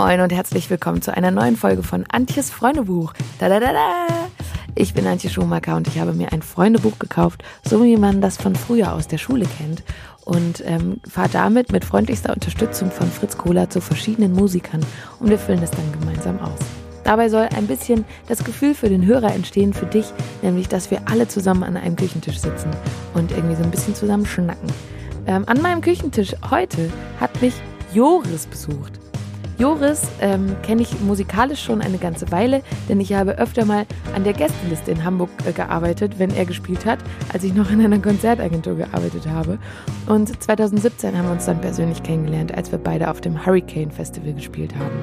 Moin und herzlich willkommen zu einer neuen Folge von Antjes Freundebuch. Da, da, da, da. Ich bin Antje Schumacher und ich habe mir ein Freundebuch gekauft, so wie man das von früher aus der Schule kennt. Und ähm, fahre damit mit freundlichster Unterstützung von Fritz Kohler zu verschiedenen Musikern und wir füllen es dann gemeinsam aus. Dabei soll ein bisschen das Gefühl für den Hörer entstehen, für dich, nämlich, dass wir alle zusammen an einem Küchentisch sitzen und irgendwie so ein bisschen zusammen schnacken. Ähm, an meinem Küchentisch heute hat mich Joris besucht. Joris ähm, kenne ich musikalisch schon eine ganze Weile, denn ich habe öfter mal an der Gästeliste in Hamburg äh, gearbeitet, wenn er gespielt hat, als ich noch in einer Konzertagentur gearbeitet habe. Und 2017 haben wir uns dann persönlich kennengelernt, als wir beide auf dem Hurricane Festival gespielt haben.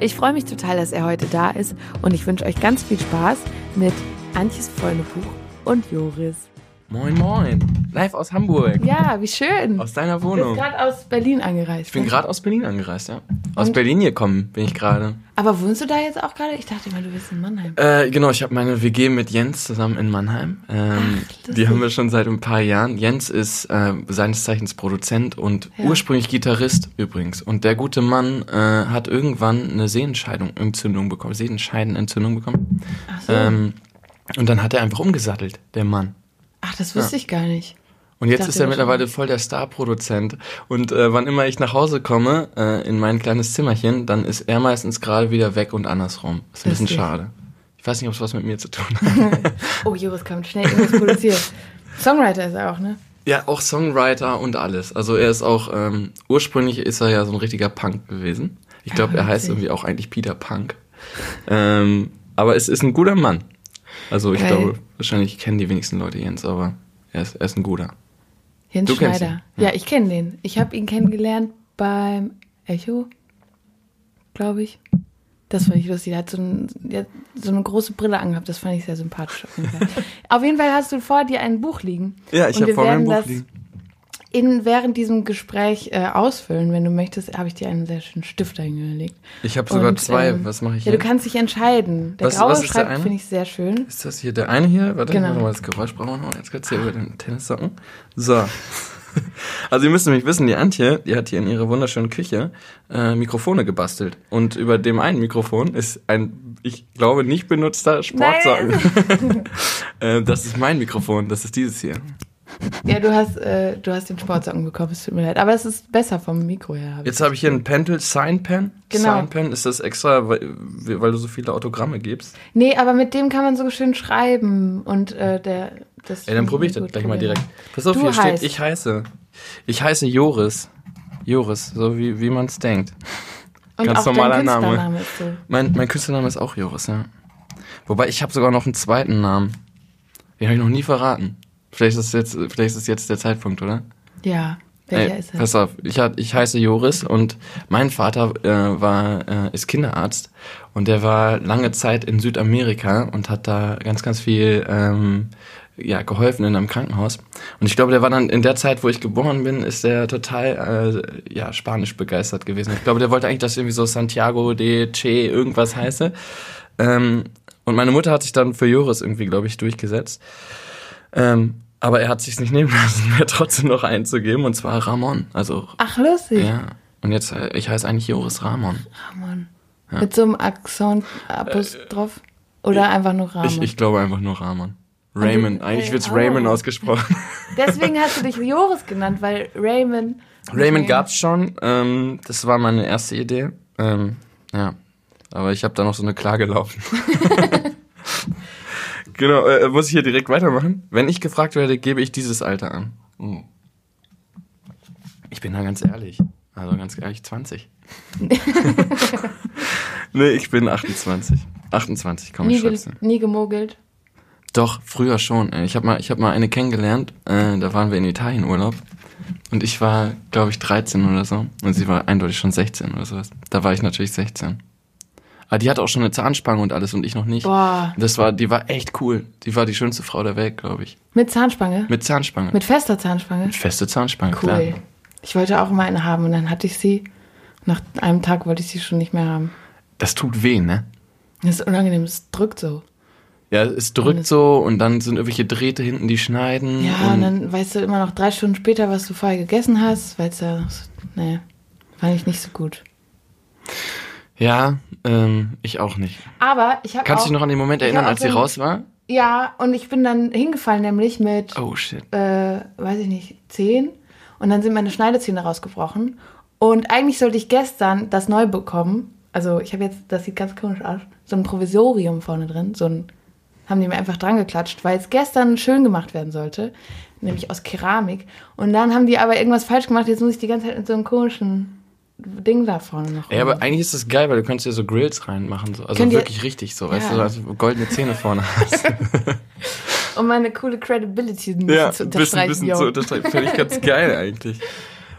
Ich freue mich total, dass er heute da ist und ich wünsche euch ganz viel Spaß mit Antjes Freundebuch und Joris. Moin, moin. Live aus Hamburg. Ja, wie schön. Aus deiner Du Wohnung. bist gerade aus Berlin angereist. Ich bin ne? gerade aus Berlin angereist, ja. Aus Und- Berlin gekommen bin ich gerade. Aber wohnst du da jetzt auch gerade? Ich dachte immer, du bist in Mannheim. Äh, genau, ich habe meine WG mit Jens zusammen in Mannheim. Ähm, lustig. die haben wir schon seit ein paar Jahren. Jens ist äh, seines Zeichens Produzent und Ja. ursprünglich Gitarrist übrigens. Und der gute Mann äh, hat irgendwann eine Sehenscheidung, Entzündung bekommen, Sehenscheidenentzündung bekommen. Ach so. Ähm, und dann hat er einfach umgesattelt, der Mann. Ach, das wusste ich gar nicht. Und jetzt ist er das mittlerweile voll der Star-Produzent. Und äh, wann immer ich nach Hause komme, äh, in mein kleines Zimmerchen, dann ist er meistens gerade wieder weg und andersrum. ist ein bisschen Lustig. schade. Ich weiß nicht, ob es was mit mir zu tun hat. Oh, Joris kommt schnell irgendwas produziert. Songwriter ist er auch, ne? ja, auch Songwriter und alles. Also er ist auch, ähm, ursprünglich ist er ja so ein richtiger Punk gewesen. Ich glaube, Ah, er heißt irgendwie auch eigentlich Peter Punk. Ähm, aber es ist ein guter Mann. Also ich Geil. glaube, wahrscheinlich kennen die wenigsten Leute Jens, aber er ist, er ist ein guter. Jens Du Schneider. ihn, Ja, ja. ich kenne den. Ich habe ihn kennengelernt beim Echo, glaube ich. Das fand ich lustig. Er hat so, ein, hat so eine große Brille angehabt. Das fand ich sehr sympathisch. Auf jeden Fall, auf jeden Fall hast du vor dir ein Buch liegen. Ja, ich habe vor mir ein Buch das liegen. In, während diesem Gespräch äh, ausfüllen, wenn du möchtest, habe ich dir einen sehr schönen Stift hingelegt. Ich habe sogar Und, zwei. ähm, Was mache ich Ja, du hier? kannst dich entscheiden. Der Was- graue was Schreibtisch finde ich sehr schön. Ist das hier der eine hier? Warte, Genau. warte mal, das Geräusch brauchen wir noch. Jetzt kurz hier über den Tennissocken. So. Also ihr müsst nämlich wissen, die Antje, die hat hier in ihrer wunderschönen Küche äh, Mikrofone gebastelt. Und über dem einen Mikrofon ist ein, ich glaube, nicht benutzter Sportsocken. äh, das ist mein Mikrofon, das ist dieses hier. Ja, du hast, äh, du hast den Sportsocken bekommen, es tut mir leid. Aber es ist besser vom Mikro her. hab Jetzt habe ich hier einen Pentel Sign Pen. Genau. Sign Pen ist das extra, weil, weil du so viele Autogramme gibst. Nee, aber mit dem kann man so schön schreiben und äh, der das Ey, dann probiere ich das gleich mal Probier direkt. Pass auf, Du hier steht, heißt- ich heiße. Ich heiße Joris. Joris, so wie, wie man es denkt. Und Ganz auch normaler dein Name. Ist so. Mein, mein Künstlername ist auch Joris, ja. Wobei ich habe sogar noch einen zweiten Namen. Den habe ich noch nie verraten. Vielleicht ist es jetzt, vielleicht ist es jetzt der Zeitpunkt, oder? Ja, welcher Ey, ist er? Pass auf, ich, hat, ich heiße Joris und mein Vater äh, war äh, ist Kinderarzt und der war lange Zeit in Südamerika und hat da ganz, ganz viel ähm, ja, geholfen in einem Krankenhaus. Und ich glaube, der war dann in der Zeit, wo ich geboren bin, ist der total äh, ja, Spanisch begeistert gewesen. Ich glaube, der wollte eigentlich, dass irgendwie so Santiago de Che irgendwas heiße. Ähm, und meine Mutter hat sich dann für Joris irgendwie, glaube ich, durchgesetzt. Ähm, aber er hat sich nicht nehmen lassen, mir trotzdem noch einzugeben, und zwar Ramon. Also, Ach, lustig. ja. Und jetzt, äh, ich heiße eigentlich Joris Ramon. Ramon. Mit so einem Akzent Apostroph oder einfach nur Ramon. Ich, ich glaube einfach nur Ramon. Raymond. du- Eigentlich wird's oh. Raymond ausgesprochen. Deswegen hast du dich Joris genannt, weil Raymond. Raymond gab's schon. Ähm, das war meine erste Idee. Ähm, ja. Aber ich habe da noch so eine Klage laufen. genau, äh, muss ich hier direkt weitermachen? Wenn ich gefragt werde, gebe ich dieses Alter an. Oh. Ich bin da ganz ehrlich. Also ganz ehrlich, 20. nee, ich bin 28. 28, komm, Nie, ich ge nie gemogelt. Doch, früher schon. Ich habe mal, ich hab mal eine kennengelernt, äh, da waren wir in Italien Urlaub. Und ich war, glaube ich, 13 oder so. Und sie war eindeutig schon 16 oder sowas. Da war ich natürlich 16. Aber die hatte auch schon eine Zahnspange und alles und ich noch nicht. Boah. Das war, die war echt cool. Die war die schönste Frau der Welt, glaube ich. Mit Zahnspange? Mit Zahnspange. Mit fester Zahnspange? Mit feste Zahnspange, Cool. klar. Ich wollte auch immer eine haben und dann hatte ich sie. Nach einem Tag wollte ich sie schon nicht mehr haben. Das tut weh, ne? Das ist unangenehm, es drückt so. Ja, es drückt so und dann sind irgendwelche Drähte hinten, die schneiden. Ja, und dann weißt du immer noch drei Stunden später, was du vorher gegessen hast, weil es ja, nee, fand ich nicht so gut. Ja, ähm, ich auch nicht. Aber ich habe Kannst du dich noch an den Moment erinnern, als sie raus war? Ja, und ich bin dann hingefallen, nämlich mit, Oh shit. äh, weiß ich nicht, zehn. Und dann sind meine Schneidezähne rausgebrochen. Und eigentlich sollte ich gestern das neu bekommen. Also ich habe jetzt, das sieht ganz komisch aus, so ein Provisorium vorne drin. So ein, haben die mir einfach dran geklatscht, weil es gestern schön gemacht werden sollte. Nämlich aus Keramik. Und dann haben die aber irgendwas falsch gemacht. Jetzt muss ich die ganze Zeit mit so einem komischen Ding da vorne noch. Ja, aber eigentlich ist das geil, weil du kannst ja so Grills reinmachen. So. Also Könnt ihr- wirklich richtig so, weißt Ja. du, also goldene Zähne vorne hast. um meine coole Credibility ein bisschen zu ein bisschen, unterstreichen. bisschen yo. zu unterstreichen. Finde ich ganz geil eigentlich.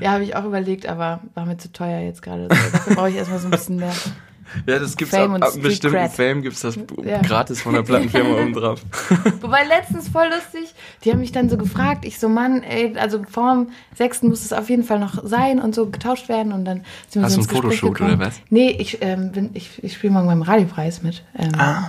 Ja, habe ich auch überlegt, aber war mir zu teuer jetzt gerade. So. Dafür brauche ich erstmal so ein bisschen mehr. Ja, das gibt's Fame ab, und ab einem bestimmten Cred. Fame gibt's das Ja. gratis von der Plattenfirma oben drauf. Wobei letztens voll lustig, die haben mich dann so gefragt, ich so, Mann, ey, also vorm sechsten muss es auf jeden Fall noch sein und so getauscht werden und dann sind wir Hast so du Gespräch Fotoshoot gekommen. oder was? Nee, ich, ähm, bin, ich, ich spiele morgen beim Radiopreis mit. Ähm, Ah.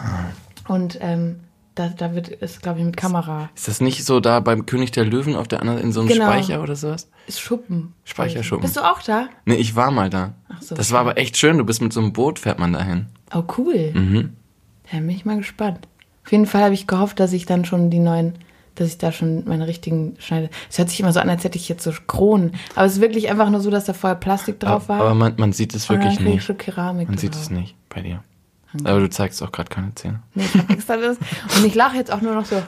Und ähm, da, da wird es, glaube ich, mit Kamera. Ist das nicht so da beim König der Löwen auf der anderen in so einem Genau. Speicher oder sowas? Ist Schuppen. Speicherschuppen. Bist du auch da? Nee, ich war mal da. Ach so. Das war aber echt schön. Du bist mit so einem Boot, fährt man dahin. Oh, cool. Mhm. Da bin ich mal gespannt. Auf jeden Fall habe ich gehofft, dass ich dann schon die neuen, dass ich da schon meine richtigen schneide. Es hört sich immer so an, als hätte ich jetzt so Kronen. Aber es ist wirklich einfach nur so, dass da vorher Plastik drauf war. Aber man, man sieht es wirklich nicht. Man sieht es nicht bei dir. Aber du zeigst auch gerade keine Zähne. Nee, ich hab extra das. Und ich lache jetzt auch nur noch so.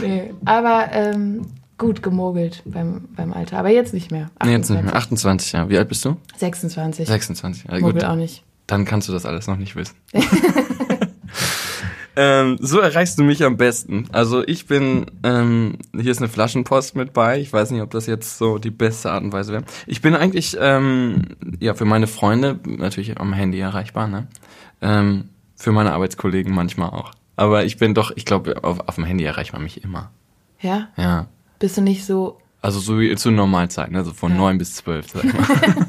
nee, aber ähm, gut gemogelt beim, beim Alter. Aber jetzt nicht mehr. Nee, jetzt nicht mehr. 28. 28, ja. Wie alt bist du? 26. 26. Ja, Mogel gut. auch nicht. Dann kannst du das alles noch nicht wissen. ähm, so erreichst du mich am besten. Also ich bin, ähm, hier ist eine Flaschenpost mit bei. Ich weiß nicht, ob das jetzt so die beste Art und Weise wäre. Ich bin eigentlich, ähm, ja, für meine Freunde natürlich am Handy erreichbar, ne? Ähm, für meine Arbeitskollegen manchmal auch. Aber ich bin doch, ich glaube, auf, auf dem Handy erreicht man mich immer. Ja? Ja. Bist du nicht so. Also so wie zu Normalzeiten, also von Ja. neun bis zwölf, sag ich mal.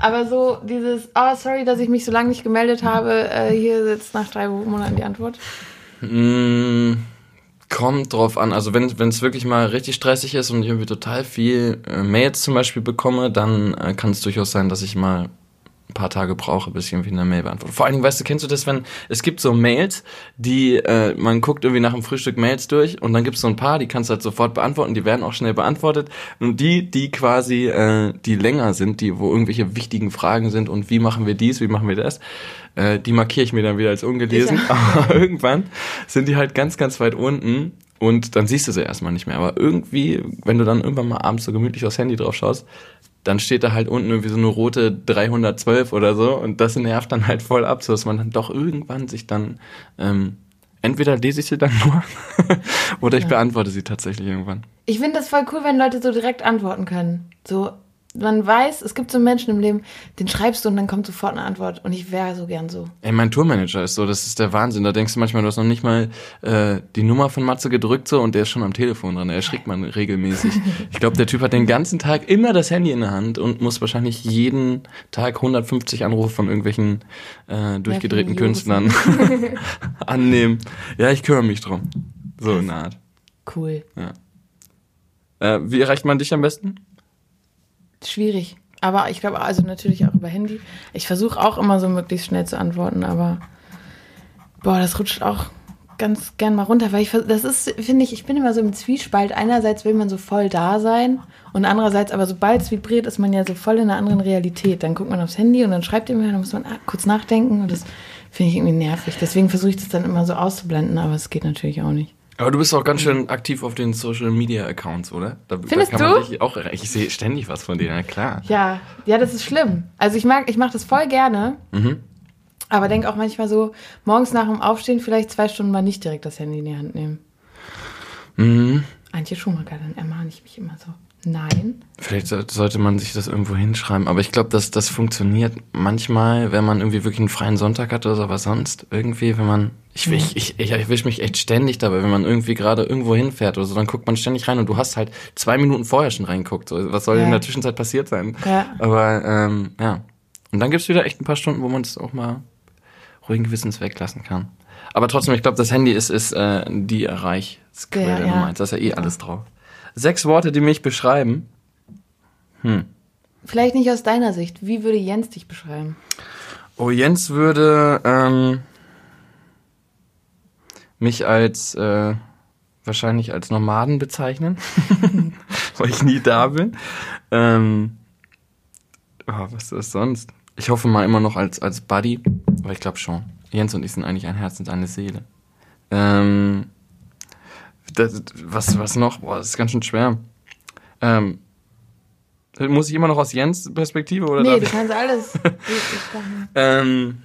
Aber so dieses, oh, sorry, dass ich mich so lange nicht gemeldet habe. Äh, hier sitzt nach drei Monaten die Antwort. Mm, kommt drauf an. Also wenn es wirklich mal richtig stressig ist und ich irgendwie total viel äh, Mails zum Beispiel bekomme, dann äh, kann es durchaus sein, dass ich mal ein paar Tage brauche, bis ich irgendwie eine Mail beantworte. Vor allen Dingen, weißt du, kennst du das, wenn es gibt so Mails, die äh, man guckt irgendwie nach dem Frühstück Mails durch und dann gibt es so ein paar, die kannst du halt sofort beantworten, die werden auch schnell beantwortet und die, die quasi äh, die länger sind, die wo irgendwelche wichtigen Fragen sind und wie machen wir dies, wie machen wir das, äh, die markiere ich mir dann wieder als ungelesen. Aber irgendwann sind die halt ganz, ganz weit unten und dann siehst du sie erstmal nicht mehr. Aber irgendwie, wenn du dann irgendwann mal abends so gemütlich aufs Handy drauf schaust, dann steht da halt unten irgendwie so eine rote 312 oder so und das nervt dann halt voll ab, so dass man dann doch irgendwann sich dann ähm, entweder lese ich sie dann nur oder ich beantworte sie tatsächlich irgendwann. Ich finde das voll cool, wenn Leute so direkt antworten können. So, man weiß, es gibt so Menschen im Leben, den schreibst du und dann kommt sofort eine Antwort. Und ich wäre so gern so. Ey, mein Tourmanager ist so, das ist der Wahnsinn. Da denkst du manchmal, du hast noch nicht mal äh, die Nummer von Matze gedrückt so und der ist schon am Telefon dran. Er erschrickt man regelmäßig. Ich glaube, der Typ hat den ganzen Tag immer das Handy in der Hand und muss wahrscheinlich jeden Tag 150 Anrufe von irgendwelchen äh, durchgedrehten Nervigen Künstlern annehmen. Ja, ich kümmere mich drum. So in der Art. Cool. Äh, wie erreicht man dich am besten? Schwierig. Aber ich glaube, also natürlich auch über Handy. Ich versuche auch immer so möglichst schnell zu antworten, aber boah, das rutscht auch ganz gern mal runter, weil ich das ist, finde ich, ich bin immer so im Zwiespalt. Einerseits will man so voll da sein und andererseits, aber sobald es vibriert, ist man ja so voll in einer anderen Realität. Dann guckt man aufs Handy und dann schreibt jemand, dann muss man ah, kurz nachdenken und das finde ich irgendwie nervig. Deswegen versuche ich das dann immer so auszublenden, aber es geht natürlich auch nicht. Aber du bist auch ganz schön aktiv auf den Social Media Accounts, oder? Da, Findest da kann man du? dich auch. Ich sehe ständig was von denen, ja klar. Ja, ja, das ist schlimm. Also ich mag, ich mache das voll gerne. Mhm. Aber denke auch manchmal so, morgens nach dem Aufstehen vielleicht zwei Stunden mal nicht direkt das Handy in die Hand nehmen. Mhm. Antje Schumacher, dann ermahne ich mich immer so. Nein. Vielleicht so- sollte man sich das irgendwo hinschreiben, aber ich glaube, dass das funktioniert manchmal, wenn man irgendwie wirklich einen freien Sonntag hat oder so, aber sonst irgendwie, wenn man, ich, ich, ich, ich erwische mich echt ständig dabei, wenn man irgendwie gerade irgendwo hinfährt oder so, dann guckt man ständig rein und du hast halt zwei Minuten vorher schon reingeguckt. So, was soll Ja. in der Zwischenzeit passiert sein? Ja. Aber ähm, ja. Und dann gibt's wieder echt ein paar Stunden, wo man es auch mal ruhigen Gewissens weglassen kann. Aber trotzdem, ich glaube, das Handy ist, ist äh, die Erreichsquelle Ja, ja. Nummer eins. Da ist ja eh alles drauf. Sechs Worte, die mich beschreiben. vielleicht nicht aus deiner Sicht. Wie würde Jens dich beschreiben? Oh, Jens würde ähm, mich als äh, wahrscheinlich als Nomaden bezeichnen, weil ich nie da bin. Ähm, oh, was ist das sonst? Ich hoffe mal immer noch als, als Buddy, aber ich glaube schon. Jens und ich sind eigentlich ein Herz und eine Seele. Ähm, das, was, was noch? Boah, das ist ganz schön schwer. Ähm, muss ich immer noch aus Jens Perspektive oder? Nee, du kannst alles. ähm,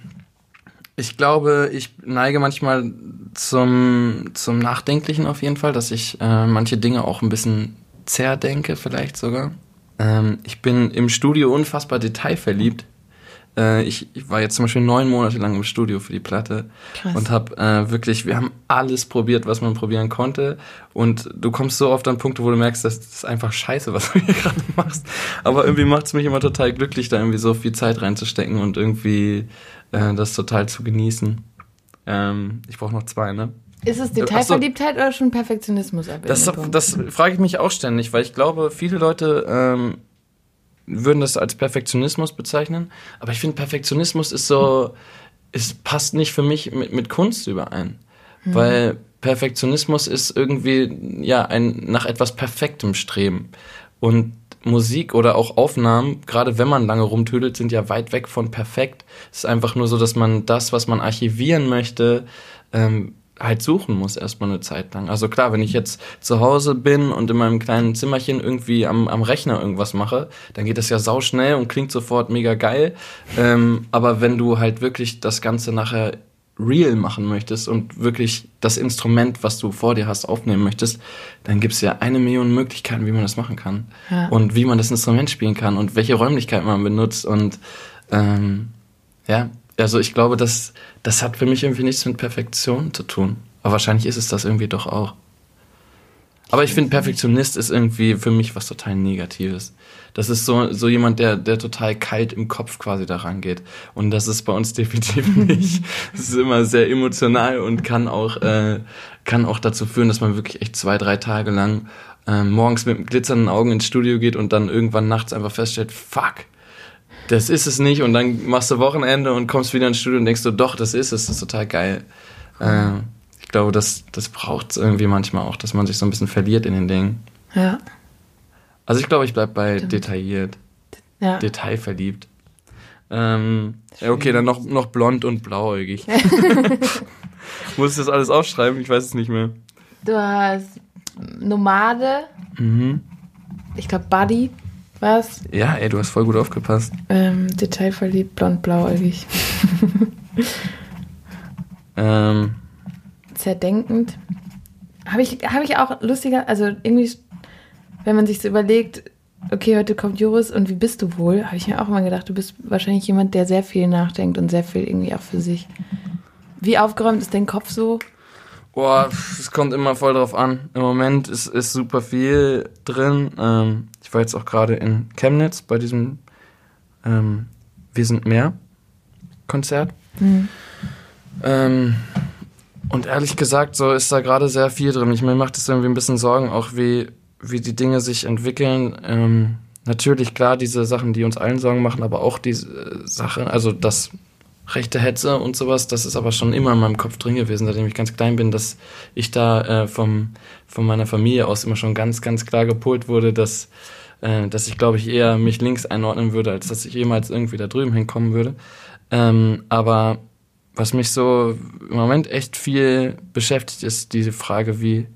ich glaube, ich neige manchmal zum, zum Nachdenklichen auf jeden Fall, dass ich äh, manche Dinge auch ein bisschen zerdenke, vielleicht sogar. Ähm, ich bin im Studio unfassbar detailverliebt. Äh, ich, ich, war jetzt zum Beispiel neun Monate lang im Studio für die Platte Krass. und habe äh, wirklich, wir haben alles probiert, was man probieren konnte. Und du kommst so oft an Punkte, wo du merkst, das ist einfach scheiße, was du hier gerade machst. Aber irgendwie macht es mich immer total glücklich, da irgendwie so viel Zeit reinzustecken und irgendwie äh, das total zu genießen. Ähm, ich brauche noch zwei, ne? Ist es Detailverliebtheit so, oder schon Perfektionismus? Das, das frage ich mich auch ständig, weil ich glaube, viele Leute ähm, würden das als Perfektionismus bezeichnen. Aber ich finde, Perfektionismus ist so, es passt nicht für mich mit, mit Kunst überein. Mhm. Weil Perfektionismus ist irgendwie, ja, ein nach etwas Perfektem Streben. Und Musik oder auch Aufnahmen, gerade wenn man lange rumtüdelt, sind ja weit weg von perfekt. Es ist einfach nur so, dass man das, was man archivieren möchte, ähm, halt suchen muss erstmal eine Zeit lang. Also klar, wenn ich jetzt zu Hause bin und in meinem kleinen Zimmerchen irgendwie am, am Rechner irgendwas mache, dann geht das ja sau schnell und klingt sofort mega geil. Ähm, aber wenn du halt wirklich das Ganze nachher real machen möchtest und wirklich das Instrument, was du vor dir hast, aufnehmen möchtest, dann gibt es ja eine Million Möglichkeiten, wie man das machen kann. Ja. Und wie man das Instrument spielen kann und welche Räumlichkeiten man benutzt. Und ähm, ja, also ich glaube, das, das hat für mich irgendwie nichts mit Perfektion zu tun. Aber wahrscheinlich ist es das irgendwie doch auch. Aber ich finde, Perfektionist ist irgendwie für mich was total Negatives. Das ist so, so jemand, der, der total kalt im Kopf quasi daran geht. Und das ist bei uns definitiv nicht. Es ist immer sehr emotional und kann auch, äh, kann auch dazu führen, dass man wirklich echt zwei, drei Tage lang äh, morgens mit glitzernden Augen ins Studio geht und dann irgendwann nachts einfach feststellt, fuck, das ist es nicht und dann machst du Wochenende und kommst wieder ins Studio und denkst du, doch, das ist es, das ist total geil. Äh, ich glaube, das, das braucht es irgendwie manchmal auch, dass man sich so ein bisschen verliert in den Dingen. Ja. Also ich glaube, ich bleibe bei Stimmt. detailliert. Ja. Detailverliebt. Ähm, okay, dann noch, noch blond und blauäugig. Muss ich das alles aufschreiben? Ich weiß es nicht mehr. Du hast Nomade. Mhm. Ich glaube Buddy. Was? Ja, ey, du hast voll gut aufgepasst. Ähm, detailverliebt, blond, blauäugig. ähm. Zerdenkend. Habe ich, hab ich auch lustiger, also irgendwie, wenn man sich so überlegt, okay, heute kommt Joris und wie bist du wohl, habe ich mir auch immer gedacht, du bist wahrscheinlich jemand, der sehr viel nachdenkt und sehr viel irgendwie auch für sich. Wie aufgeräumt ist dein Kopf so? Boah, es kommt immer voll drauf an. Im Moment ist, ist super viel drin. Ähm, war jetzt auch gerade in Chemnitz bei diesem ähm, Wir sind mehr Konzert. Mhm. Ähm, und ehrlich gesagt, so ist da gerade sehr viel drin. Ich mir macht es irgendwie ein bisschen Sorgen, auch wie, wie die Dinge sich entwickeln. Ähm, natürlich, klar, diese Sachen, die uns allen Sorgen machen, aber auch diese äh, Sache, also das rechte Hetze und sowas, das ist aber schon immer in meinem Kopf drin gewesen, seitdem ich ganz klein bin, dass ich da äh, vom, von meiner Familie aus immer schon ganz, ganz klar gepolt wurde, dass, äh, dass ich, glaube ich, eher mich links einordnen würde, als dass ich jemals irgendwie da drüben hinkommen würde. Ähm, aber was mich so im Moment echt viel beschäftigt, ist diese Frage, wie,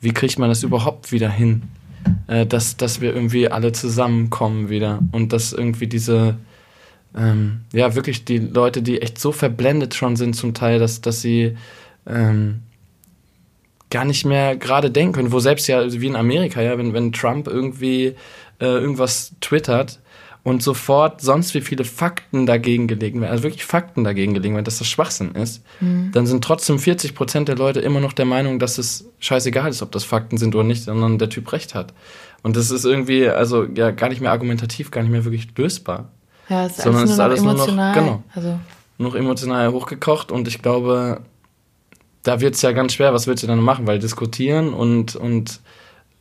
wie kriegt man das überhaupt wieder hin? Äh, dass, dass wir irgendwie alle zusammenkommen wieder und dass irgendwie diese ähm, ja, wirklich die Leute, die echt so verblendet schon sind zum Teil, dass, dass sie ähm, gar nicht mehr gerade denken können, wo selbst ja, wie in Amerika, ja, wenn, wenn Trump irgendwie äh, irgendwas twittert und sofort sonst wie viele Fakten dagegen gelegen werden, also wirklich Fakten dagegen gelegen werden, dass das Schwachsinn ist, mhm. dann sind trotzdem 40 Prozent der Leute immer noch der Meinung, dass es scheißegal ist, ob das Fakten sind oder nicht, sondern der Typ recht hat. Und das ist irgendwie, also ja, gar nicht mehr argumentativ, gar nicht mehr wirklich lösbar. Ja, es ist sondern es ist alles nur noch, genau, also. noch emotional hochgekocht und ich glaube, da wird es ja ganz schwer, was willst du dann machen? Weil diskutieren und, und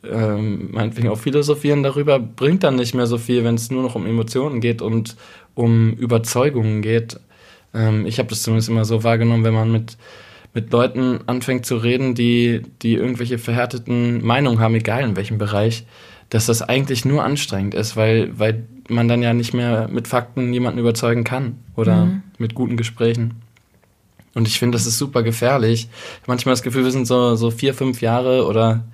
ähm, meinetwegen auch philosophieren darüber, bringt dann nicht mehr so viel, wenn es nur noch um Emotionen geht und um Überzeugungen geht. Ähm, ich habe das zumindest immer so wahrgenommen, wenn man mit, mit Leuten anfängt zu reden, die, die irgendwelche verhärteten Meinungen haben, egal in welchem Bereich, dass das eigentlich nur anstrengend ist, weil, weil man dann ja nicht mehr mit Fakten jemanden überzeugen kann oder mhm. mit guten Gesprächen. Und ich finde, das ist super gefährlich. Manchmal das Gefühl, wir sind so, so vier, fünf Jahre oder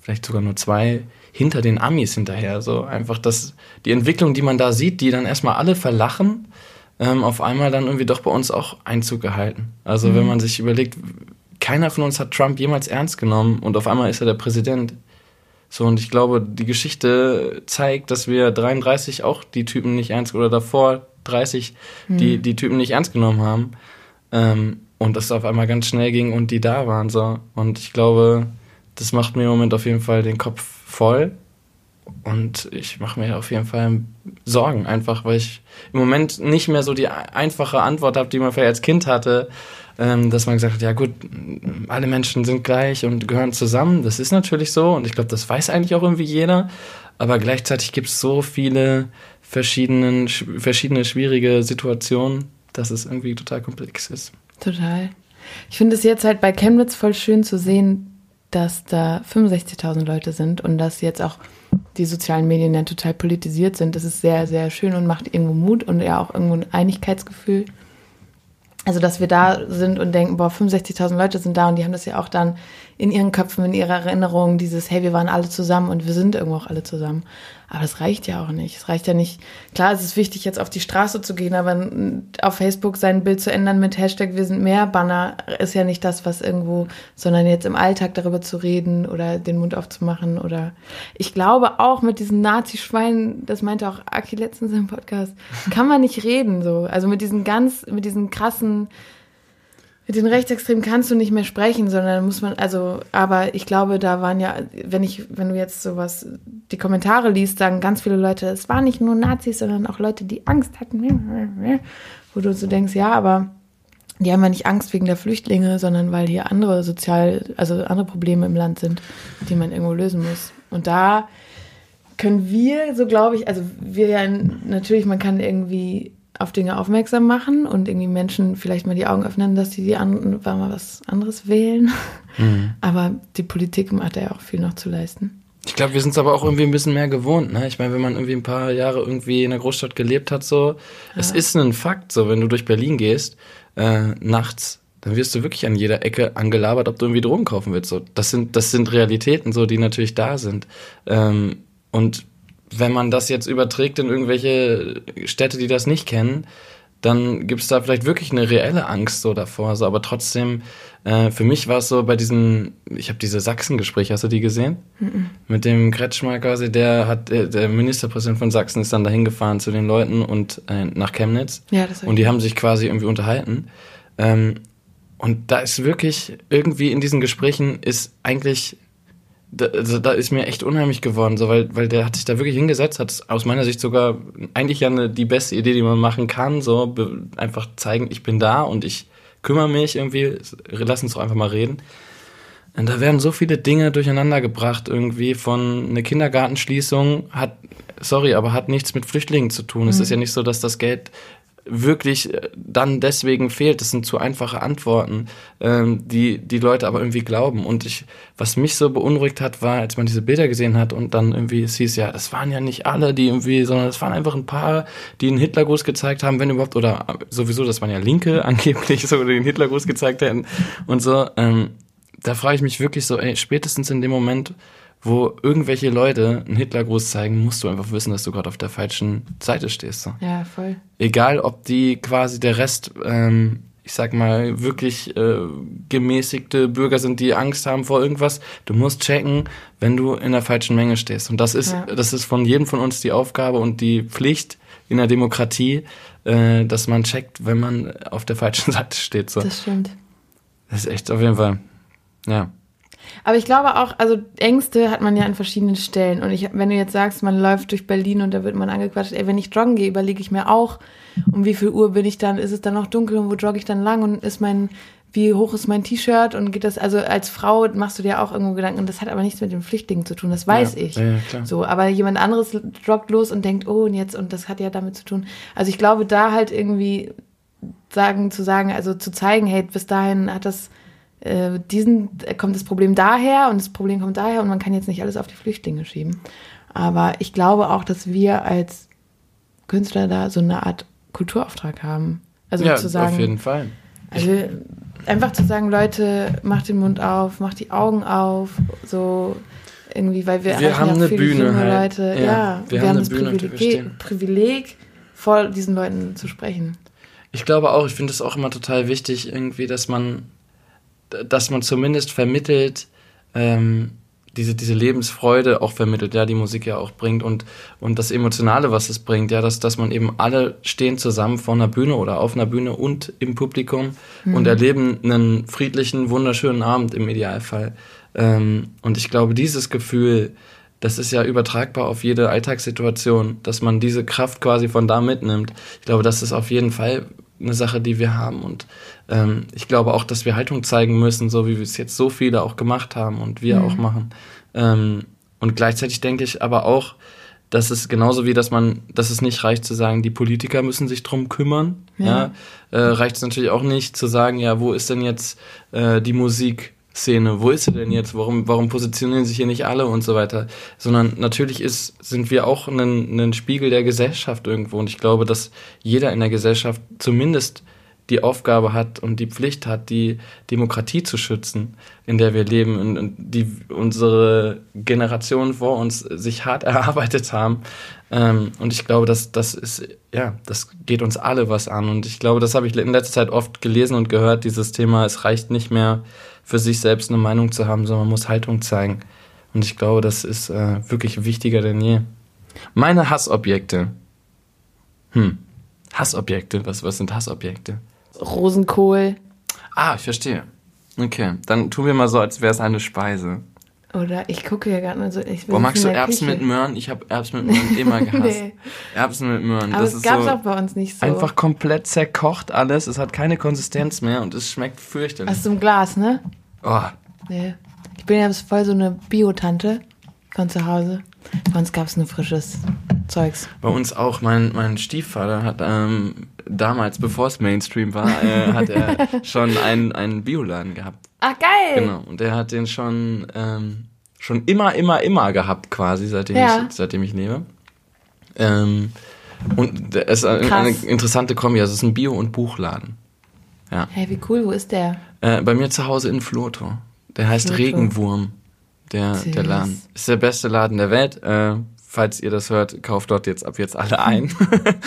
vielleicht sogar nur zwei hinter den Amis hinterher. So einfach, dass die Entwicklung, die man da sieht, die dann erstmal alle verlachen, ähm, auf einmal dann irgendwie doch bei uns auch Einzug gehalten. Also mhm. wenn man sich überlegt, keiner von uns hat Trump jemals ernst genommen und auf einmal ist er der Präsident. So, und ich glaube, die Geschichte zeigt, dass wir 33 auch die Typen nicht ernst oder davor 30 mhm. die, die Typen nicht ernst genommen haben. Ähm, und das auf einmal ganz schnell ging und die da waren. So. Und ich glaube, das macht mir im Moment auf jeden Fall den Kopf voll. Und ich mache mir auf jeden Fall Sorgen, einfach weil ich im Moment nicht mehr so die einfache Antwort habe, die man vielleicht als Kind hatte, ähm, dass man gesagt hat, ja gut, alle Menschen sind gleich und gehören zusammen. Das ist natürlich so und ich glaube, das weiß eigentlich auch irgendwie jeder. Aber gleichzeitig gibt es so viele verschiedene, verschiedene schwierige Situationen, dass es irgendwie total komplex ist. Total. Ich finde es jetzt halt bei Chemnitz voll schön zu sehen, dass da 65.000 Leute sind und dass jetzt auch die sozialen Medien ja total politisiert sind. Das ist sehr, sehr schön und macht irgendwo Mut und ja auch irgendwo ein Einigkeitsgefühl. Also, dass wir da sind und denken, boah, 65.000 Leute sind da und die haben das ja auch dann in ihren Köpfen, in ihrer Erinnerung, dieses, hey, wir waren alle zusammen und wir sind irgendwo auch alle zusammen. Aber das reicht ja auch nicht. Es reicht ja nicht. Klar, es ist wichtig, jetzt auf die Straße zu gehen, aber auf Facebook sein Bild zu ändern mit Hashtag Wir sind mehr Banner ist ja nicht das, was irgendwo, sondern jetzt im Alltag darüber zu reden oder den Mund aufzumachen oder ich glaube auch mit diesen Nazi-Schweinen, das meinte auch Aki letztens im Podcast, kann man nicht reden so. Also mit diesen ganz, mit diesen krassen mit den Rechtsextremen kannst du nicht mehr sprechen, sondern muss man, also, aber ich glaube, da waren ja, wenn ich, wenn du jetzt sowas, die Kommentare liest, sagen ganz viele Leute, es waren nicht nur Nazis, sondern auch Leute, die Angst hatten, wo du so denkst, ja, aber die haben ja nicht Angst wegen der Flüchtlinge, sondern weil hier andere sozial, also andere Probleme im Land sind, die man irgendwo lösen muss. Und da können wir, so glaube ich, also wir ja natürlich, man kann irgendwie auf Dinge aufmerksam machen und irgendwie Menschen vielleicht mal die Augen öffnen, dass sie die an, mal was anderes wählen. Mhm. Aber die Politik hat ja auch viel noch zu leisten. Ich glaube, wir sind es aber auch irgendwie ein bisschen mehr gewohnt. Ne? Ich meine, wenn man irgendwie ein paar Jahre irgendwie in der Großstadt gelebt hat, so, ja. es ist ein Fakt, so, wenn du durch Berlin gehst, äh, nachts, dann wirst du wirklich an jeder Ecke angelabert, ob du irgendwie Drogen kaufen willst. So, das sind, das sind Realitäten, so, die natürlich da sind. Ähm, und wenn man das jetzt überträgt in irgendwelche Städte, die das nicht kennen, dann gibt es da vielleicht wirklich eine reelle Angst so davor. So, aber trotzdem, äh, für mich war es so bei diesen, ich habe diese Sachsen-Gespräche, hast du die gesehen? -mm. Mit dem Kretschmer quasi, der hat, äh, der Ministerpräsident von Sachsen ist dann dahin gefahren zu den Leuten und äh, nach Chemnitz. Ja, das und die haben sich quasi irgendwie unterhalten. Ähm, und da ist wirklich irgendwie in diesen Gesprächen ist eigentlich da, also da ist mir echt unheimlich geworden, so, weil, weil der hat sich da wirklich hingesetzt, hat aus meiner Sicht sogar eigentlich ja eine, die beste Idee, die man machen kann, so einfach zeigen, ich bin da und ich kümmere mich irgendwie, lass uns doch einfach mal reden. Und da werden so viele Dinge durcheinander gebracht, irgendwie von eine Kindergartenschließung hat, sorry, aber hat nichts mit Flüchtlingen zu tun. Mhm. Es ist ja nicht so, dass das Geld wirklich äh, dann deswegen fehlt. Das sind zu einfache Antworten, ähm, die die Leute aber irgendwie glauben. Und ich, was mich so beunruhigt hat, war, als man diese Bilder gesehen hat und dann irgendwie es hieß, ja, das waren ja nicht alle, die irgendwie, sondern es waren einfach ein paar, die einen Hitlergruß gezeigt haben, wenn überhaupt, oder sowieso, das waren ja Linke angeblich, so, den Hitlergruß gezeigt hätten und so. Ähm, da frage ich mich wirklich so, ey, spätestens in dem Moment, wo irgendwelche Leute einen Hitlergruß zeigen, musst du einfach wissen, dass du gerade auf der falschen Seite stehst. So. Ja, voll. Egal, ob die quasi der Rest, ähm, ich sag mal, wirklich äh, gemäßigte Bürger sind, die Angst haben vor irgendwas. Du musst checken, wenn du in der falschen Menge stehst. Und das ist, ja. das ist von jedem von uns die Aufgabe und die Pflicht in der Demokratie, äh, dass man checkt, wenn man auf der falschen Seite steht. So. Das stimmt. Das ist echt auf jeden Fall, ja. Aber ich glaube auch, also Ängste hat man ja an verschiedenen Stellen. Und ich, wenn du jetzt sagst, man läuft durch Berlin und da wird man angequatscht, ey, wenn ich joggen gehe, überlege ich mir auch, um wie viel Uhr bin ich dann, ist es dann noch dunkel und wo jogge ich dann lang und ist mein wie hoch ist mein T-Shirt und geht das, also als Frau machst du dir auch irgendwo Gedanken und das hat aber nichts mit den Flüchtlingen zu tun, das weiß Ja, ich. ja, ja, klar. So, aber jemand anderes joggt los und denkt, oh, und jetzt, und das hat ja damit zu tun. Also ich glaube, da halt irgendwie sagen, zu sagen, also zu zeigen, hey, bis dahin hat das, äh, diesen, äh, kommt das Problem daher und das Problem kommt daher und man kann jetzt nicht alles auf die Flüchtlinge schieben. Aber ich glaube auch, dass wir als Künstler da so eine Art Kulturauftrag haben. Also ja, zu sagen, auf jeden Fall. also einfach zu sagen, Leute, macht den Mund auf, macht die Augen auf, so irgendwie, weil wir, Wir haben eine Bühne junge halt. Leute. Ja, Ja, wir wir, haben haben das Bühne, Privileg. Privileg, vor diesen Leuten zu sprechen. Ich glaube auch, ich finde es auch immer total wichtig, irgendwie, dass man, dass man zumindest vermittelt, ähm, diese, diese Lebensfreude auch vermittelt, ja, die Musik ja auch bringt und, und das Emotionale, was es bringt, ja, dass, dass man eben alle stehen zusammen vor einer Bühne oder auf einer Bühne und im Publikum und erleben einen friedlichen, wunderschönen Abend im Idealfall. Ähm, und ich glaube, dieses Gefühl, das ist ja übertragbar auf jede Alltagssituation, dass man diese Kraft quasi von da mitnimmt. Ich glaube, das ist auf jeden Fall eine Sache, die wir haben. Und ähm, ich glaube auch, dass wir Haltung zeigen müssen, so wie wir es jetzt so viele auch gemacht haben und wir auch machen. Ähm, und gleichzeitig denke ich aber auch, dass es genauso wie, dass man, dass es nicht reicht zu sagen, die Politiker müssen sich drum kümmern. Ja. Äh, reicht es natürlich auch nicht zu sagen, ja, wo ist denn jetzt äh, die Musikszene? Wo ist sie denn jetzt? Warum, warum positionieren sich hier nicht alle und so weiter? Sondern natürlich ist, sind wir auch ein, ein Spiegel der Gesellschaft irgendwo. Und ich glaube, dass jeder in der Gesellschaft zumindest die Aufgabe hat und die Pflicht hat, die Demokratie zu schützen, in der wir leben und, und die unsere Generationen vor uns sich hart erarbeitet haben. Ähm, und ich glaube, dass das ist, ja, das geht uns alle was an. Und ich glaube, das habe ich in letzter Zeit oft gelesen und gehört, dieses Thema, es reicht nicht mehr für sich selbst eine Meinung zu haben, sondern man muss Haltung zeigen. Und ich glaube, das ist äh, wirklich wichtiger denn je. Meine Hassobjekte. Hm. Hassobjekte, was, was sind Hassobjekte? Rosenkohl Ah, ich verstehe. Okay, dann tun wir mal so, als wäre es eine Speise. Oder ich gucke ja gerade mal so. Ich Boah, magst du Erbsen Küche. mit Möhren? Ich habe Erbsen mit Möhren immer gehasst. Nee. Erbsen mit Möhren, Aber das es gab es so auch bei uns nicht so. einfach komplett zerkocht alles. Es hat keine Konsistenz mehr und es schmeckt fürchterlich. Aus einem Glas, ne? Oh, Nee. Ich bin ja voll so eine Biotante von zu Hause. Bei uns gab es nur frisches Zeugs. bei uns auch. Mein, mein Stiefvater hat ähm, damals, bevor es Mainstream war, äh, hat er schon einen, einen Bioladen gehabt. Ah, geil! Genau. Und der hat den schon, ähm, schon immer, immer, immer gehabt, quasi, seitdem, Ja. ich, seitdem ich lebe. Ähm, und es ist eine, eine interessante Kombi. Also es ist ein Bio- und Buchladen. Hey, wie cool, wo ist der? Äh, bei mir zu Hause in Floto. Der heißt Floto. Regenwurm. Der, Süß. der Laden. Ist der beste Laden der Welt. Äh, falls ihr das hört, kauft dort jetzt ab jetzt alle ein.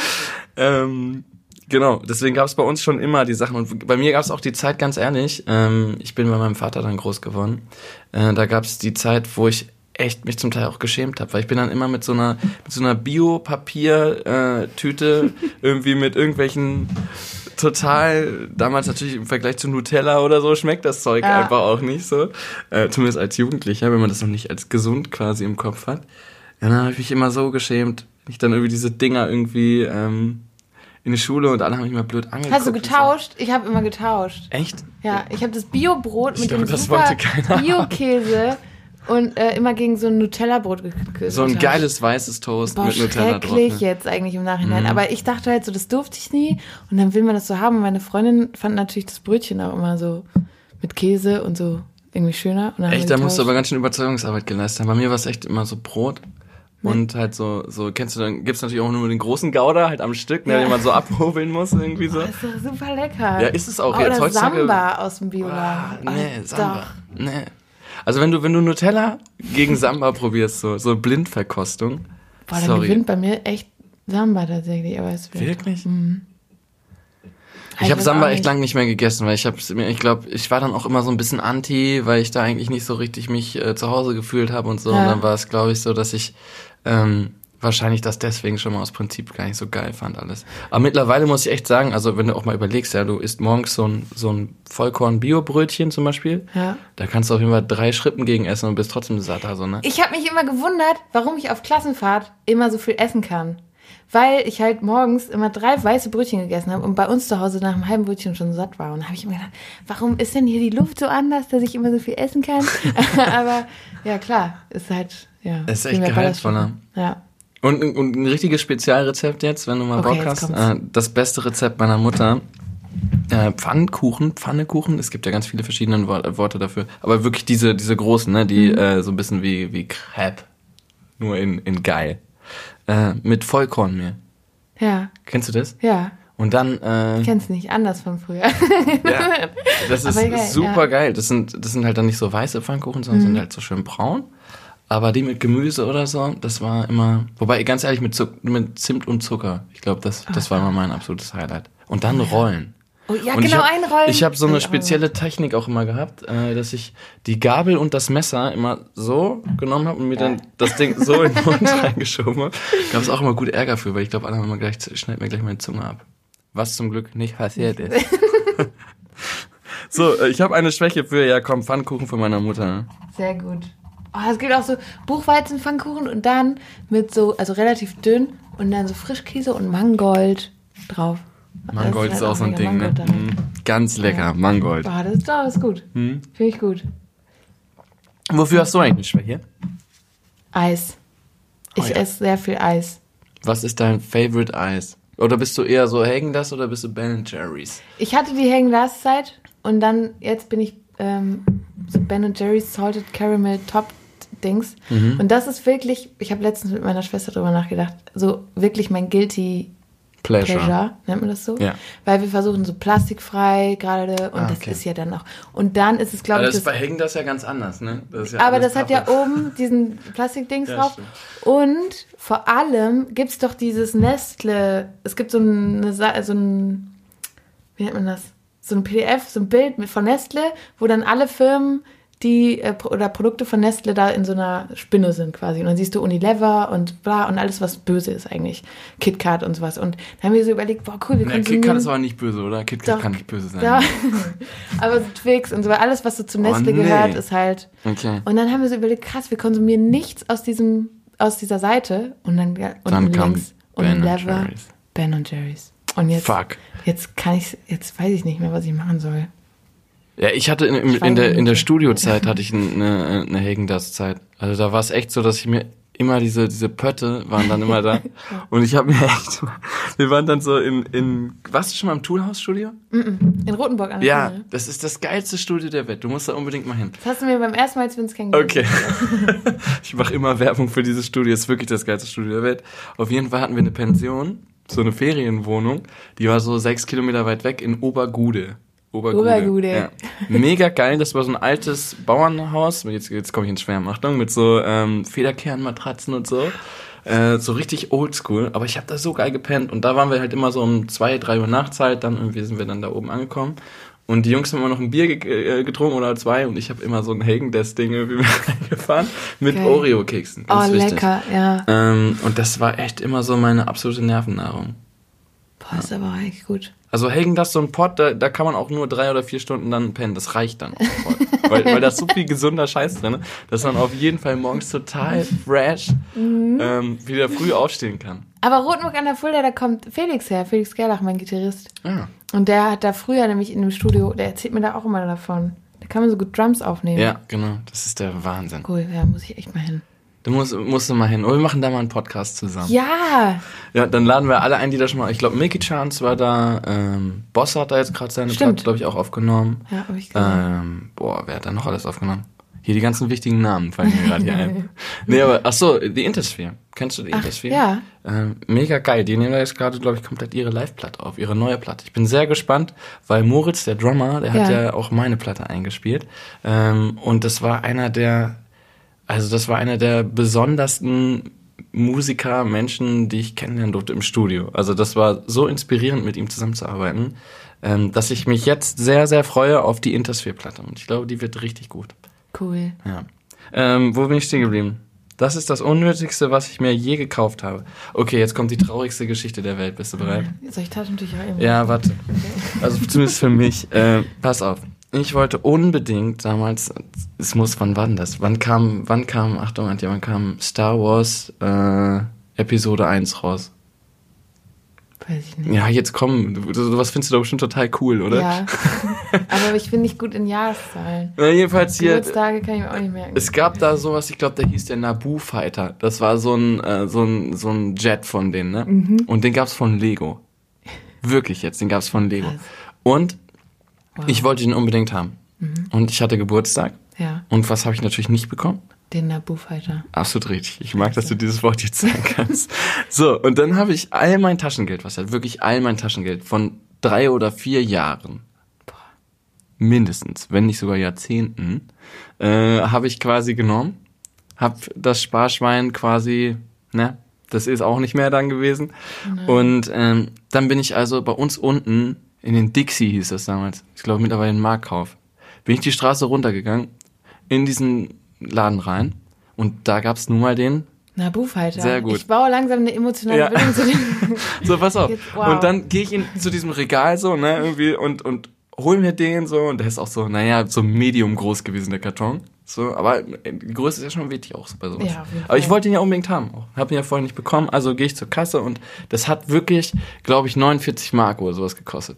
ähm, genau, deswegen gab es bei uns schon immer die Sachen. Und bei mir gab es auch die Zeit, ganz ehrlich, ähm, ich bin bei meinem Vater dann groß geworden. Äh, da gab es die Zeit, wo ich echt mich zum Teil auch geschämt habe, weil ich bin dann immer mit so einer mit so einer Bio-Papier-Tüte irgendwie mit irgendwelchen total damals natürlich im Vergleich zu Nutella oder so schmeckt das Zeug Ja. einfach auch nicht so, äh, zumindest als Jugendlicher, wenn man das noch nicht als gesund quasi im Kopf hat. Ja, dann habe ich mich immer so geschämt, wenn ich dann irgendwie diese Dinger irgendwie ähm, in die Schule und alle haben mich immer blöd angeguckt. Hast du so. getauscht? Ich habe immer getauscht. Echt? Ja, ich habe das Bio-Brot mit glaube, dem super Bio-Käse und äh, immer gegen so ein Nutella-Brot ge- ge- So ein geiles weißes Toast Boah, mit Nutella drauf. schrecklich Ne? jetzt eigentlich im Nachhinein. Mhm. Aber ich dachte halt so, das durfte ich nie. Und dann will man das so haben. Und meine Freundin fand natürlich das Brötchen auch immer so mit Käse und so irgendwie schöner. Echt, da musst du aber ganz schön Überzeugungsarbeit geleistet haben. Bei mir war es echt immer so Brot. Und halt so, so, kennst du, dann gibt's natürlich auch nur den großen Gouda halt am Stück, ne, den man so abhobeln muss, irgendwie so. Das ist doch super lecker. Ja, ist es auch Oh, jetzt oder heutzutage. Samba aus dem Ah, Bioladen. nee, Oh, Samba. Doch. Nee. Also wenn du, wenn du Nutella gegen Samba probierst, so, so Blindverkostung. Boah, dann sorry. gewinnt bei mir echt Samba tatsächlich. Aber es wird. Wirklich? Mhm. Ich habe weiß Samba auch echt lange nicht mehr gegessen, weil ich habe mir, ich glaube, ich war dann auch immer so ein bisschen anti, weil ich da eigentlich nicht so richtig mich äh, zu Hause gefühlt habe und so. Ja. Und dann war es, glaube ich, so, dass ich ähm, wahrscheinlich das deswegen schon mal aus Prinzip gar nicht so geil fand alles. Aber mittlerweile muss ich echt sagen, also wenn du auch mal überlegst, ja, du isst morgens so ein so ein Vollkorn-Bio-Brötchen zum Beispiel, Ja. da kannst du auf jeden Fall drei Schrippen gegen essen und bist trotzdem satt, also ne? Ich habe mich immer gewundert, warum ich auf Klassenfahrt immer so viel essen kann. weil ich halt morgens immer drei weiße Brötchen gegessen habe und bei uns zu Hause nach einem halben Brötchen schon satt war. Und da habe ich immer gedacht, warum ist denn hier die Luft so anders, dass ich immer so viel essen kann? Aber ja, klar, ist halt, ja. Es ist echt gehaltvoller. Ja. Und, und ein richtiges Spezialrezept jetzt, wenn du mal Okay, Bock hast. Äh, das beste Rezept meiner Mutter. Äh, Pfannkuchen, Pfannekuchen, es gibt ja ganz viele verschiedene Wor Worte dafür. Aber wirklich diese, diese großen, ne, die Mhm. äh, so ein bisschen wie, wie Crepe. Nur in, in geil. Äh, mit Vollkornmehl. Ja, Kennst du das? ja. Und dann, äh, Ich kenn's nicht, anders von früher. ja, das ist geil, super ja. geil. Das sind, das sind halt dann nicht so weiße Pfannkuchen, sondern Mhm. sind halt so schön braun. Aber die mit Gemüse oder so, das war immer, wobei ganz ehrlich mit, Zuck, mit Zimt und Zucker. Ich glaube, das, das war immer mein absolutes Highlight. Und dann Rollen. Oh, ja, Und genau, hab, einrollen. Ich habe so eine spezielle Technik auch immer gehabt, äh, dass ich die Gabel und das Messer immer so genommen habe und mir dann das Ding so in den Mund reingeschoben habe. Gab es auch immer gut Ärger für, weil ich glaube, alle haben immer gleich, schneid mir gleich meine Zunge ab. Was zum Glück nicht passiert ist. so, äh, ich habe eine Schwäche für, ja komm, Pfannkuchen von meiner Mutter. Sehr gut. Oh, es gibt auch so Buchweizenpfannkuchen und dann mit so, also relativ dünn und dann so Frischkäse und Mangold drauf. Mangold Das ist auch so ein Ding, ne? Mm, Ganz lecker, Mangold. Oh, das ist doch ist gut. Hm? Finde ich gut. Wofür hast du eigentlich eine Schwäche? Eis. Ich Oh ja. esse sehr viel Eis. Was ist dein Favorite Eis? Oder bist du eher so Hagen das oder bist du Ben Jerry's? Ich hatte die Hängen Last Zeit und dann, jetzt bin ich ähm, so Ben Jerry's Salted Caramel Top Dings. Mhm. Und das ist wirklich, ich habe letztens mit meiner Schwester drüber nachgedacht, so wirklich mein Guilty Pleasure. Pleasure, nennt man das so? Ja. Weil wir versuchen so plastikfrei gerade und Ah, das okay. ist ja dann auch. Und dann ist es, glaube ich, das ist das, bei Hagen das ja ganz anders, ne? Das ist ja aber das hat ja oben diesen Plastikdings Ja, drauf. stimmt. Und vor allem gibt's doch dieses Nestle, es gibt so eine, so ein, wie nennt man das? So ein PDF, so ein Bild mit von Nestle, wo dann alle Firmen, die äh, oder Produkte von Nestle da in so einer Spinne sind quasi. Und dann siehst du Unilever und bla und alles, was böse ist eigentlich. KitKat und sowas. Und dann haben wir so überlegt, boah, cool, wir Ne, konsumieren... KitKat ist aber nicht böse, oder? KitKat kann nicht böse sein. Ja. Aber so Twix und so, alles, was so zu Nestle Oh, nee. gehört, ist halt... Okay. Und dann haben wir so überlegt, krass, wir konsumieren nichts aus diesem, aus dieser Seite. Und dann, ja, Dann unten kam links Ben und Unilever, Jerry's. Ben und Jerry's. Und jetzt, Fuck. jetzt kann ich, jetzt weiß ich nicht mehr, was ich machen soll. Ja, ich hatte in, in, in der, in der Studiozeit hatte ich eine, eine Hagen das Zeit. Also da war es echt so, dass ich mir immer diese, diese Pötte waren dann immer da. Und ich habe mir echt, wir waren dann so in, in, warst du schon mal im Toolhouse-Studio? In Rotenburg an der Ja, Schule. das ist das geilste Studio der Welt. Du musst da unbedingt mal hin. Das hast du mir beim ersten Mal, als wir uns kennengelernt Okay. ich mache immer Werbung für dieses Studio. Es ist wirklich das geilste Studio der Welt. Auf jeden Fall hatten wir eine Pension, so eine Ferienwohnung. Die war so sechs Kilometer weit weg in Obergude. Obergude. Ja. Mega geil. Das war so ein altes Bauernhaus. Jetzt, jetzt komme ich in Schwärmen. Achtung, mit so ähm, Federkernmatratzen und so. Äh, so richtig oldschool. Aber ich habe da so geil gepennt. Und da waren wir halt immer so um zwei, drei Uhr nachts halt. Dann irgendwie sind wir dann da oben angekommen. Und die Jungs haben immer noch ein Bier ge äh, getrunken oder zwei. Und ich habe immer so ein Hagen-Dess-Ding irgendwie mit reingefahren. Mit Geil. Oreo-Keksen. Oh, wichtig. lecker, ja. Ähm, und das war echt immer so meine absolute Nervennahrung. Boah, ist aber eigentlich gut. Also Hagen, das so ein Pot, da, da kann man auch nur drei oder vier Stunden dann pennen. Das reicht dann auch voll. weil, weil da ist so viel gesunder Scheiß drin, dass man auf jeden Fall morgens total fresh Mhm. ähm, wieder früh aufstehen kann. Aber Rotenburg an der Fulda, da kommt Felix her, Felix Gerlach, mein Gitarrist. Ja. Und der hat da früher nämlich in dem Studio, der erzählt mir da auch immer davon. Da kann man so gut Drums aufnehmen. ja, genau. Das ist der Wahnsinn. Cool, ja, muss ich echt mal hin. Du musst, musst du mal hin. Oder wir machen da mal einen Podcast zusammen. Ja, Ja, dann laden wir alle ein, die da schon mal. Ich glaube, Mickey Chance war da. Ähm, Boss hat da jetzt gerade seine Stimmt. Platte, glaube ich, auch aufgenommen. ja, hab ich gesehen. Ähm, boah, wer hat da noch alles aufgenommen? Hier die ganzen wichtigen Namen fallen mir gerade hier ein. Nee, aber ach so, The Intersphere. Kennst du Ach, Intersphere? ja. Ähm, mega geil. Die nehmen da jetzt gerade, glaube ich, komplett ihre Live-Platte auf, ihre neue Platte. Ich bin sehr gespannt, weil Moritz, der Drummer, der hat Ja. ja auch meine Platte eingespielt. Ähm, und das war einer der, also das war einer der besondersten Musiker, Menschen, die ich kennenlernen durfte im Studio. Also das war so inspirierend, mit ihm zusammenzuarbeiten, ähm, dass ich mich jetzt sehr, sehr freue auf die Intersphere-Platte. Und ich glaube, die wird richtig gut. Cool. Ja. Ähm, wo bin ich stehen geblieben? Das ist das Unnötigste, was ich mir je gekauft habe. Okay, jetzt kommt die traurigste Geschichte der Welt. Bist du bereit? Soll ich Taschentücher eben? Ja, warte. Also zumindest für mich. Äh, pass auf. Ich wollte unbedingt damals, es muss, wann war denn das? Wann kam, wann kam, Achtung, Antje, wann kam Star Wars äh, Episode 1 raus? Weiß ich nicht. Ja, jetzt komm, sowas findest du doch bestimmt total cool, oder? Ja. Aber ich bin nicht gut in Jahreszahlen. Na, jedenfalls hier. Geburtstage kann ich mir auch nicht merken. Es gab da sowas, ich glaube, der hieß der Naboo Fighter. Das war so ein, äh, so ein, so ein Jet von denen, ne? Mhm. Und den gab's von Lego. Wirklich jetzt, den gab's von Lego. Krass. Und Wow. ich wollte ihn unbedingt haben. Mhm. Und ich hatte Geburtstag. Ja, Und was habe ich natürlich nicht bekommen? den Naboo-Fighter. Absolut richtig. Ich mag, dass du dieses Wort jetzt sagen kannst. So, und dann habe ich all mein Taschengeld, was halt wirklich all mein Taschengeld von drei oder vier Jahren, mindestens, wenn nicht sogar Jahrzehnten, äh, habe ich quasi genommen, habe das Sparschwein quasi, ne, das ist auch nicht mehr dann gewesen. Und ähm, dann bin ich also bei uns unten in den Dixie hieß das damals, ich glaube mittlerweile in Markkauf, bin ich die Straße runtergegangen, in diesen Laden rein und da gab's nun mal den Naboo-Fighter. Sehr gut. Ich baue langsam eine emotionale Ja. Bindung zu dem. So, pass auf. Jetzt, wow. Und dann gehe ich in, zu diesem Regal so, ne, irgendwie, und, und hol mir den so, und der ist auch so, naja, so medium groß gewesen, der Karton. So, aber die Größe ist ja schon wichtig auch so bei sowas. Ja, aber ich wollte ihn ja unbedingt haben. auch. Hab ihn ja vorher nicht bekommen, also gehe ich zur Kasse und das hat wirklich, glaube ich, 49 Mark oder sowas gekostet.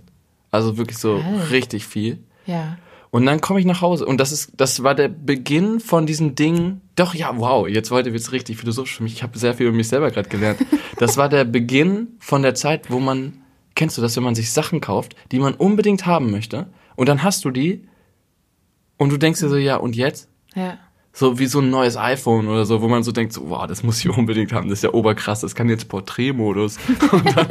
Also wirklich so Alter. richtig viel. Ja. Und dann komme ich nach Hause und das ist, das war der Beginn von diesem Ding. Doch ja, wow, jetzt heute wird's richtig philosophisch für mich. Ich habe sehr viel über mich selber gerade gelernt. Das war der Beginn von der Zeit, wo man, kennst du das, wenn man sich Sachen kauft, die man unbedingt haben möchte, und dann hast du die und du denkst dir so, ja, und jetzt? Ja. So wie so ein neues iPhone oder so, wo man so denkt, so, wow, das muss ich unbedingt haben, das ist ja oberkrass, das kann jetzt Porträtmodus. Und dann,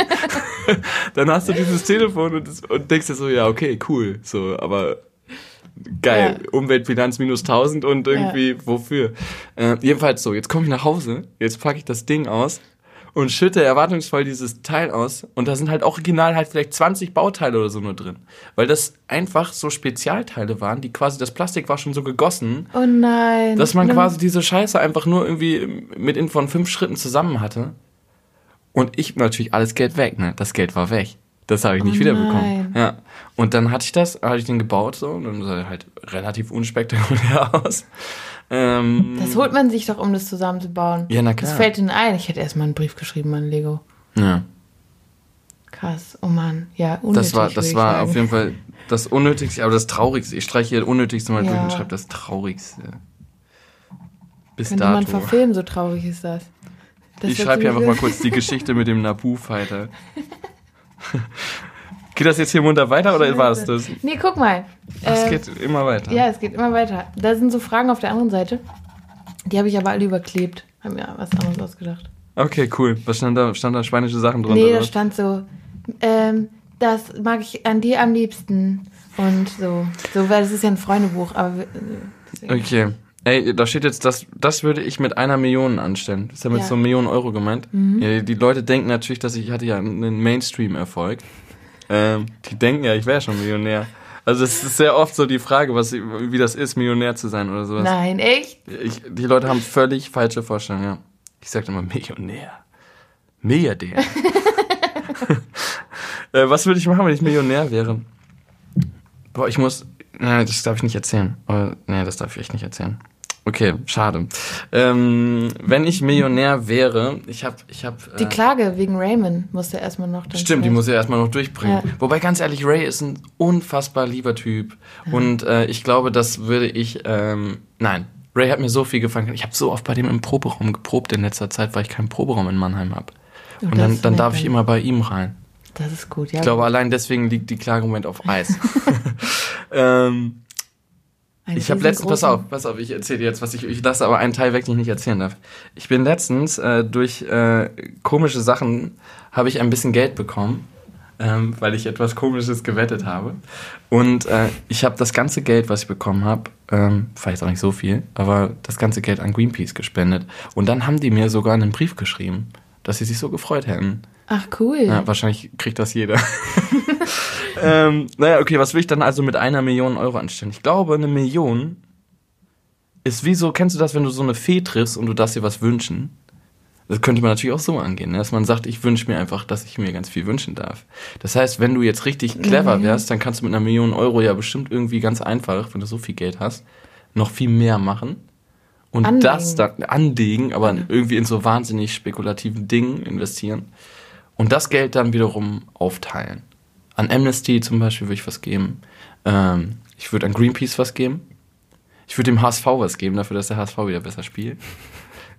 dann hast du dieses Telefon und, das, und denkst dir so, ja, okay, cool, so, aber geil, Ja. Umweltbilanz minus 1000 und irgendwie, wofür? Äh, jedenfalls so, jetzt komme ich nach Hause, jetzt packe ich das Ding aus und schütte erwartungsvoll dieses Teil aus und da sind halt original halt vielleicht 20 Bauteile oder so nur drin. Weil das einfach so Spezialteile waren, die quasi, das Plastik war schon so gegossen, Oh nein. dass man quasi diese Scheiße einfach nur irgendwie mit in von fünf Schritten zusammen hatte. Und ich natürlich alles Geld weg, ne? Das Geld war weg. Das habe ich nicht Oh wiederbekommen. nein. Ja. Und dann hatte ich das, hatte ich den gebaut so und dann sah er halt relativ unspektakulär aus. Ähm, Das holt man sich doch, um das zusammenzubauen. Ja, na Das klar. fällt ihnen ein. Ich hätte erstmal einen Brief geschrieben an Lego. ja. Krass. Oh Mann. Ja, unnötig, Das war, das war sagen. auf jeden Fall das Unnötigste, aber das Traurigste. Ich streiche hier Unnötigste mal durch Ja. und schreibe das Traurigste. Bis Könnte man dato. verfilmen, so traurig ist das. Das ich schreibe hier einfach mal kurz die Geschichte mit dem Naboo-Fighter. Geht das jetzt hier munter weiter oder war es das? Nee, guck mal. Es Äh, geht immer weiter. Ja, es geht immer weiter. Da sind so Fragen auf der anderen Seite. Die habe ich aber alle überklebt. Haben mir was anderes ausgedacht. Okay, cool. Was stand da? Stand da spanische Sachen drunter? nee, da stand so, ähm, das mag ich an dir am liebsten. Und so. So, weil das ist ja ein Freundebuch, aber. äh, deswegen. Okay. Ey, da steht jetzt, das, das würde ich mit einer Million anstellen. Das ist ja mit Ja. Mhm. so einer Million Euro gemeint. Ja, die Leute denken natürlich, dass ich, hatte ja einen Mainstream-Erfolg. Ähm, die denken ja, ich wäre schon Millionär. Also es ist sehr oft so die Frage, was, wie das ist, Millionär zu sein oder sowas. Nein, echt? Ich, die Leute haben völlig falsche Vorstellungen, ja. Ich sag immer Millionär. Milliardär. äh, was würde ich machen, wenn ich Millionär wäre? Boah, ich muss. Nein, das darf ich nicht erzählen. Oh, nee, das darf ich echt nicht erzählen. Okay, schade. Ähm, wenn ich Millionär wäre, ich habe, ich habe. Die Klage wegen Raymond musste erstmal noch. Stimmt, die vielleicht- muss er erstmal noch durchbringen. Ja. Wobei ganz ehrlich, Ray ist ein unfassbar lieber Typ. Und äh, ich glaube, das würde ich. Ähm, nein, Ray hat mir so viel gefallen. Ich habe so oft bei dem im Proberaum geprobt in letzter Zeit, weil ich keinen Proberaum in Mannheim habe. Und das dann, dann darf ich immer bei ihm rein. Das ist gut, ja. Ich glaube, allein deswegen liegt die Klage im Moment auf Eis. ähm, Einen ich habe letztens, pass auf, pass auf, ich erzähle jetzt, was ich, ich lasse aber einen Teil weg, den ich nicht erzählen darf. Ich bin letztens äh, durch äh, komische Sachen habe ich ein bisschen Geld bekommen, ähm, weil ich etwas Komisches gewettet habe. Und äh, ich habe das ganze Geld, was ich bekommen habe, ähm, jetzt auch nicht so viel, aber das ganze Geld an Greenpeace gespendet. Und dann haben die mir sogar einen Brief geschrieben, dass sie sich so gefreut hätten. Ach, cool. Ja, wahrscheinlich kriegt das jeder. ähm, naja, okay, was will ich dann also mit einer Million Euro anstellen? Ich glaube, eine Million ist wie so, kennst du das, wenn du so eine Fee triffst und du darfst dir was wünschen? Das könnte man natürlich auch so angehen, ne? dass man sagt, ich wünsche mir einfach, dass ich mir ganz viel wünschen darf. Das heißt, wenn du jetzt richtig clever Mhm. wärst, dann kannst du mit einer Million Euro ja bestimmt irgendwie ganz einfach, wenn du so viel Geld hast, noch viel mehr machen. Und Anlegen. das dann anlegen, aber irgendwie in so wahnsinnig spekulativen Dingen investieren. Und das Geld dann wiederum aufteilen. An Amnesty zum Beispiel würde ich was geben. Ähm, ich würde an Greenpeace was geben. Ich würde dem HSV was geben, dafür, dass der HSV wieder besser spielt.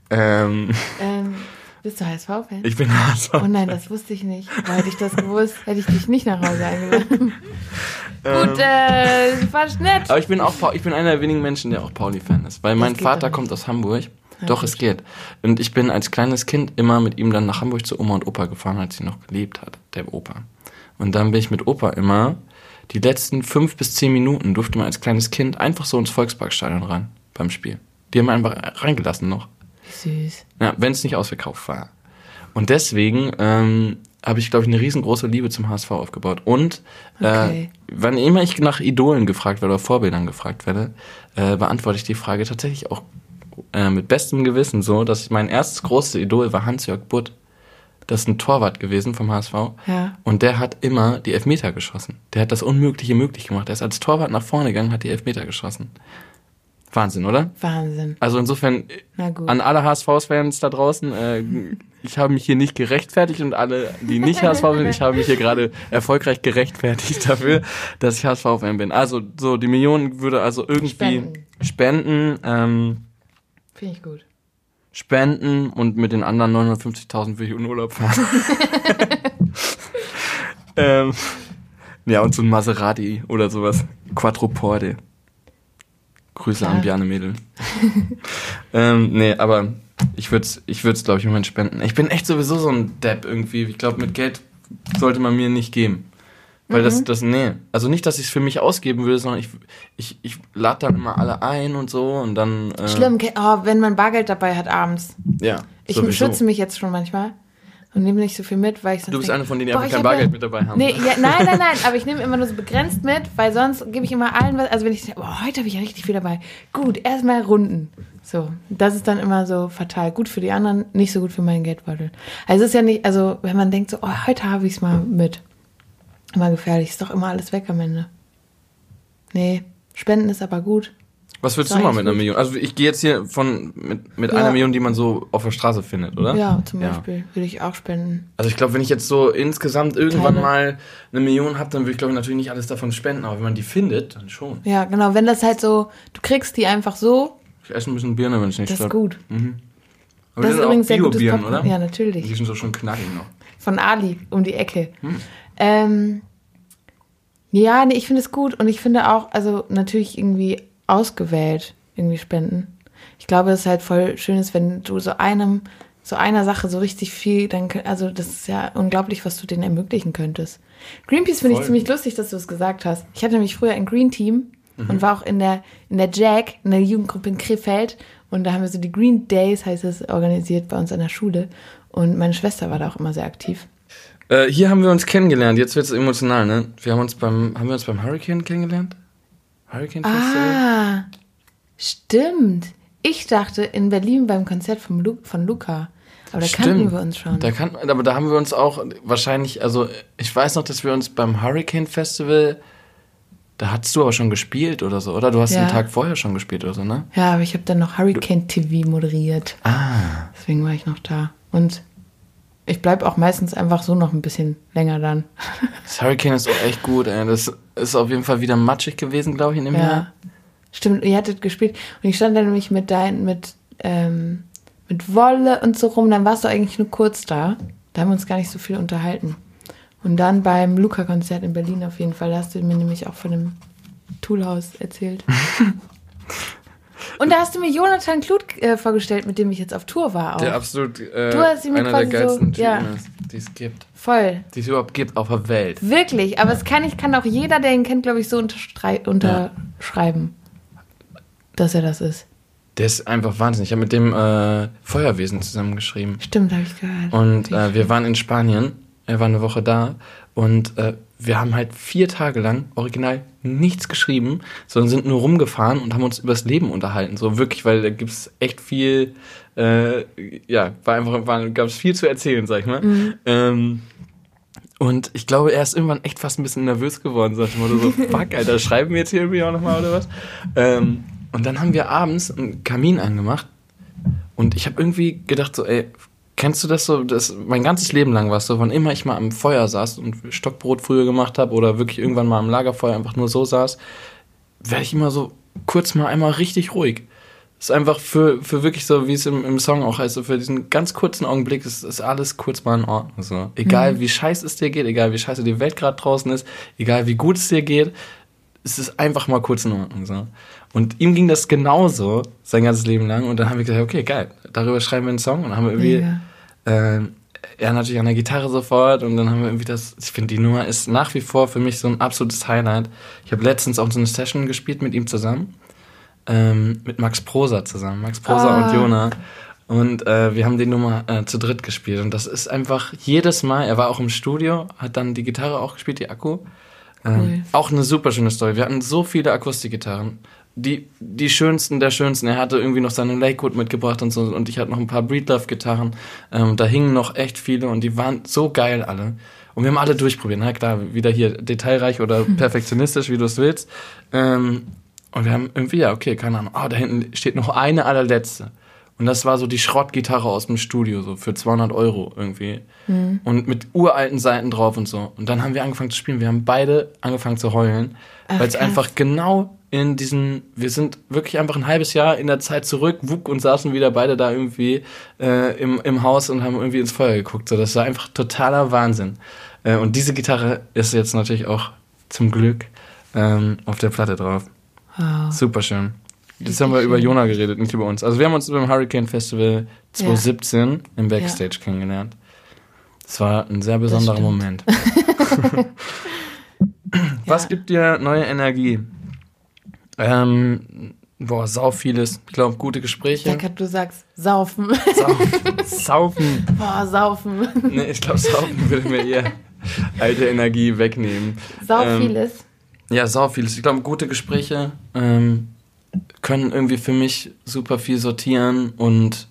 Ähm, Ähm, bist du HSV-Fan? ich bin HSV. Oh nein, das wusste ich nicht. Weil hätte ich das gewusst, hätte ich dich nicht nach Hause eingeladen. Gut, äh, war nett. Aber ich bin auch, ich bin einer der wenigen Menschen, der auch Pauli-Fan ist. Weil mein geht Vater kommt aus Hamburg. Doch, es geht. Und ich bin als kleines Kind immer mit ihm dann nach Hamburg zu Oma und Opa gefahren, als sie noch gelebt hat, der Opa. Und dann bin ich mit Opa immer die letzten fünf bis zehn Minuten durfte man als kleines Kind einfach so ins Volksparkstadion ran beim Spiel. Die haben einfach reingelassen noch. Süß. Ja, wenn es nicht ausverkauft war. Und deswegen ähm, habe ich, glaube ich, eine riesengroße Liebe zum HSV aufgebaut. Und Okay. äh, wann immer ich nach Idolen gefragt werde oder Vorbildern gefragt werde, äh, beantworte ich die Frage tatsächlich auch äh, mit bestem Gewissen so, dass mein erstes großes Idol war Hans-Jörg Butt. Das ist ein Torwart gewesen vom HSV. Ja. Und der hat immer die Elfmeter geschossen. Der hat das Unmögliche möglich gemacht. Er ist als Torwart nach vorne gegangen, hat die Elfmeter geschossen. Wahnsinn, oder? Wahnsinn. Also insofern Na gut. an alle HSV-Fans da draußen, äh, ich habe mich hier nicht gerechtfertigt und alle, die nicht HSV sind, ich habe mich hier gerade erfolgreich gerechtfertigt dafür, dass ich HSV-Fan bin. Also so, die Millionen würde also irgendwie Spenden. spenden, ähm, Finde ich gut. Spenden und mit den anderen 950.000 will ich in Urlaub fahren. ähm, ja, und so ein Maserati oder sowas. Quattroporte. Grüße Ja. an Bjarne Mädel. ähm, nee, aber ich würde es, ich würd's, glaube ich, im Moment spenden. Ich bin echt sowieso so ein Depp irgendwie. Ich glaube, mit Geld sollte man mir nicht geben. Weil Mhm. das, das, nee. Also nicht, dass ich es für mich ausgeben würde, sondern ich, ich, ich lade dann immer alle ein und so und dann. Äh, Schlimm, oh, wenn man Bargeld dabei hat abends. Ja. Ich sowieso. schütze mich jetzt schon manchmal und nehme nicht so viel mit, weil ich sonst Du bist denk, eine von denen, die boah, einfach kein Bargeld mit dabei haben. Nee, ja, nein, nein, nein, aber ich nehme immer nur so begrenzt mit, weil sonst gebe ich immer allen was. Also wenn ich denke, boah, heute habe ich ja richtig viel dabei. Gut, erstmal runden. So, das ist dann immer so fatal. Gut für die anderen, nicht so gut für meinen Geldbeutel. Also es ist ja nicht, also wenn man denkt so, oh, heute habe ich es mal mit. Immer gefährlich, ist doch immer alles weg am Ende. Nee, Spenden ist aber gut. Was würdest du mal ich mit einer. Million? Also ich gehe jetzt hier von mit, mit Ja. einer Million, die man so auf der Straße findet, oder? Ja, zum Ja. Beispiel würde ich auch spenden. Also ich glaube, wenn ich jetzt so insgesamt irgendwann Kleine. mal eine Million habe, dann würde ich glaube ich natürlich nicht alles davon spenden, aber wenn man die findet, dann schon. Ja, genau, wenn das halt so, du kriegst die einfach so, Ich esse ein bisschen Birne, wenn es nicht das ist stört. gut. Aber Das die ist übrigens sehr gutes Popcorn. oder? Ja, natürlich. Die sind so schon knackig noch. Von Ali um die Ecke. Hm. Ähm, ja, nee, ich finde es gut und ich finde auch, also natürlich irgendwie ausgewählt irgendwie spenden. Ich glaube, es ist halt voll schön ist, wenn du so einem, so einer Sache so richtig viel, dann, also das ist ja unglaublich, was du denen ermöglichen könntest. Greenpeace finde ich ziemlich lustig, dass du es gesagt hast. Ich hatte nämlich früher ein Green Team Mhm. und war auch in der, in der Jack, in der Jugendgruppe in Krefeld und da haben wir so die Green Days, heißt es, organisiert bei uns an der Schule und meine Schwester war da auch immer sehr aktiv. Äh, hier haben wir uns kennengelernt. Jetzt wird es emotional, ne? Wir haben uns beim haben wir uns beim Hurricane kennengelernt? Hurricane Festival? Ah, stimmt. Ich dachte in Berlin beim Konzert vom Lu von Luca. Aber da kannten wir uns schon. Da kann, aber da haben wir uns auch wahrscheinlich, also ich weiß noch, dass wir uns beim Hurricane Festival, da hattest du aber schon gespielt oder so, oder? Du hast Ja. den Tag vorher schon gespielt oder so, ne? ja, aber ich habe dann noch Hurricane TV moderiert. Ah. Deswegen war ich noch da. Und ich bleib auch meistens einfach so noch ein bisschen länger dann. Das Hurricane ist auch echt gut, ey. Das ist auf jeden Fall wieder matschig gewesen, glaube ich, in dem Ja. Jahr. Stimmt, ihr hattet gespielt. Und ich stand dann nämlich mit dein, mit, ähm, mit Wolle und so rum. Dann warst du eigentlich nur kurz da. Da haben wir uns gar nicht so viel unterhalten. Und dann beim Luca-Konzert in Berlin auf jeden Fall, da hast du mir nämlich auch von dem Toolhaus erzählt. und da hast du mir Jonathan Kluth äh, vorgestellt, mit dem ich jetzt auf Tour war auch. Der absolut äh, Du hast ihn mir einer der quasi so- geilsten Typen ja. ist, die es gibt. Voll. Die es überhaupt gibt auf der Welt. Wirklich. Aber es kann, ich kann auch jeder, der ihn kennt, glaube ich, so unterschreiben, dass er das ist. Der ist einfach wahnsinnig. Ich habe mit dem äh, Feuerwesen zusammengeschrieben. Stimmt, habe ich gehört. Und äh, wir waren in Spanien. Er war eine Woche da. Und äh, wir haben halt vier Tage lang original nichts geschrieben, sondern sind nur rumgefahren und haben uns übers Leben unterhalten. So wirklich, weil da gibt's echt viel, äh, ja, war einfach, war, gab es viel zu erzählen, sag ich mal. Ähm, und ich glaube, er ist irgendwann echt fast ein bisschen nervös geworden. Sagte ich mal so, fuck, Alter, schreiben wir jetzt hier irgendwie auch nochmal oder was? Ähm, und dann haben wir abends einen Kamin angemacht. Und ich habe irgendwie gedacht so, ey, kennst du das so? Das, mein ganzes Leben lang war es so, wann immer ich mal am Feuer saß und Stockbrot früher gemacht habe oder wirklich irgendwann mal am Lagerfeuer einfach nur so saß, werde ich immer so kurz mal einmal richtig ruhig. Das ist einfach für, für wirklich so, wie es im, im Song auch heißt, so für diesen ganz kurzen Augenblick ist, ist alles kurz mal in Ordnung. So. Egal mhm. wie scheiße es dir geht, egal wie scheiße die Welt gerade draußen ist, egal wie gut es dir geht, es ist einfach mal kurz in Ordnung. So. Und ihm ging das genauso sein ganzes Leben lang. Und dann haben wir gesagt, okay, geil, darüber schreiben wir einen Song. Und dann haben wir irgendwie, äh, er natürlich an der Gitarre sofort. Und dann haben wir irgendwie das, ich finde, die Nummer ist nach wie vor für mich so ein absolutes Highlight. Ich habe letztens auch so eine Session gespielt mit ihm zusammen. Ähm, mit Max Prosa zusammen. Max Prosa ah. und Jona. Und äh, wir haben die Nummer äh, zu dritt gespielt. Und das ist einfach jedes Mal, er war auch im Studio, hat dann die Gitarre auch gespielt, die Akku. Ähm, cool. auch eine super schöne Story. Wir hatten so viele Akustikgitarren die, die schönsten der schönsten. Er hatte irgendwie noch seine Lakewood mitgebracht und so und ich hatte noch ein paar Breedlove-Gitarren. Ähm, da hingen noch echt viele und die waren so geil alle. Und wir haben alle durchprobiert. Na klar, wieder hier detailreich oder perfektionistisch, wie du es willst. Ähm, und wir haben irgendwie, ja, okay, keine Ahnung. Oh, da hinten steht noch eine allerletzte. Und das war so die Schrottgitarre aus dem Studio, so für 200 Euro irgendwie. Mhm. Und mit uralten Seiten drauf und so. Und dann haben wir angefangen zu spielen. Wir haben beide angefangen zu heulen, weil es einfach genau in diesen, wir sind wirklich einfach ein halbes Jahr in der Zeit zurück, wuck und saßen wieder beide da irgendwie äh, im, im Haus und haben irgendwie ins Feuer geguckt. So, das war einfach totaler Wahnsinn. Äh, und diese Gitarre ist jetzt natürlich auch zum Glück ähm, auf der Platte drauf. Wow. Super schön. Jetzt haben wir über Jona geredet, nicht über uns. Also wir haben uns beim Hurricane Festival 2017 ja. im Backstage ja. kennengelernt. Das war ein sehr besonderer Moment. Was ja. gibt dir neue Energie? Ähm, boah, sau vieles. Ich glaube, gute Gespräche. Lecker, du sagst saufen. Saufen. saufen. Boah, saufen. Nee, ich glaube, saufen würde mir eher alte Energie wegnehmen. Sau ähm, vieles. Ja, sau vieles. Ich glaube, gute Gespräche ähm, können irgendwie für mich super viel sortieren und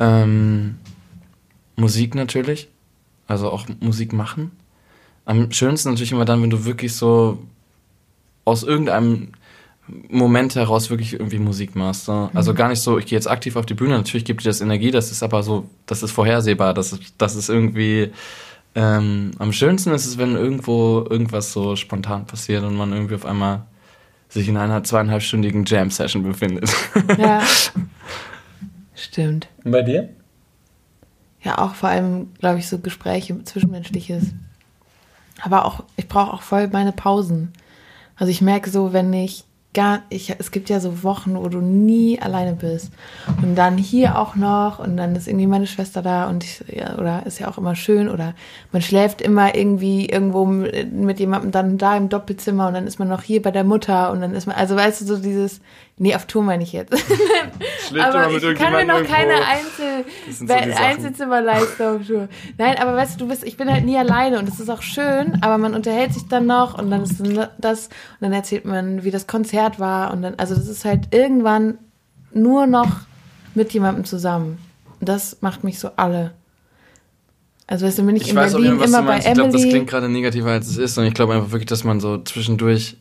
ähm, Musik natürlich. Also auch Musik machen. Am schönsten natürlich immer dann, wenn du wirklich so aus irgendeinem Moment heraus wirklich irgendwie Musik machst. So. Also mhm. gar nicht so, ich gehe jetzt aktiv auf die Bühne, natürlich gibt dir das Energie, das ist aber so, das ist vorhersehbar, das ist, das ist irgendwie ähm, am schönsten ist es, wenn irgendwo irgendwas so spontan passiert und man irgendwie auf einmal sich in einer zweieinhalbstündigen Jam-Session befindet. Ja. Stimmt. Und bei dir? Ja, auch vor allem, glaube ich, so Gespräche, Zwischenmenschliches. Aber auch, ich brauche auch voll meine Pausen. Also ich merke so, wenn ich gar, ich, es gibt ja so Wochen, wo du nie alleine bist. Und dann hier auch noch und dann ist irgendwie meine Schwester da und ich, ja, oder ist ja auch immer schön oder man schläft immer irgendwie irgendwo mit jemandem dann da im Doppelzimmer und dann ist man noch hier bei der Mutter und dann ist man, also weißt du, so dieses, Nee, auf Tour meine ich jetzt. aber ich kann mir noch keine Einzel so Einzelzimmerleistung auf Tour. Nein, aber weißt du, du bist, ich bin halt nie alleine und es ist auch schön, aber man unterhält sich dann noch und dann ist das und dann erzählt man, wie das Konzert war und dann, also das ist halt irgendwann nur noch mit jemandem zusammen. Das macht mich so alle. Also weißt du, bin ich, ich in weiß Berlin immer bei Emily. Ich glaube, das klingt gerade negativer als es ist und ich glaube einfach wirklich, dass man so zwischendurch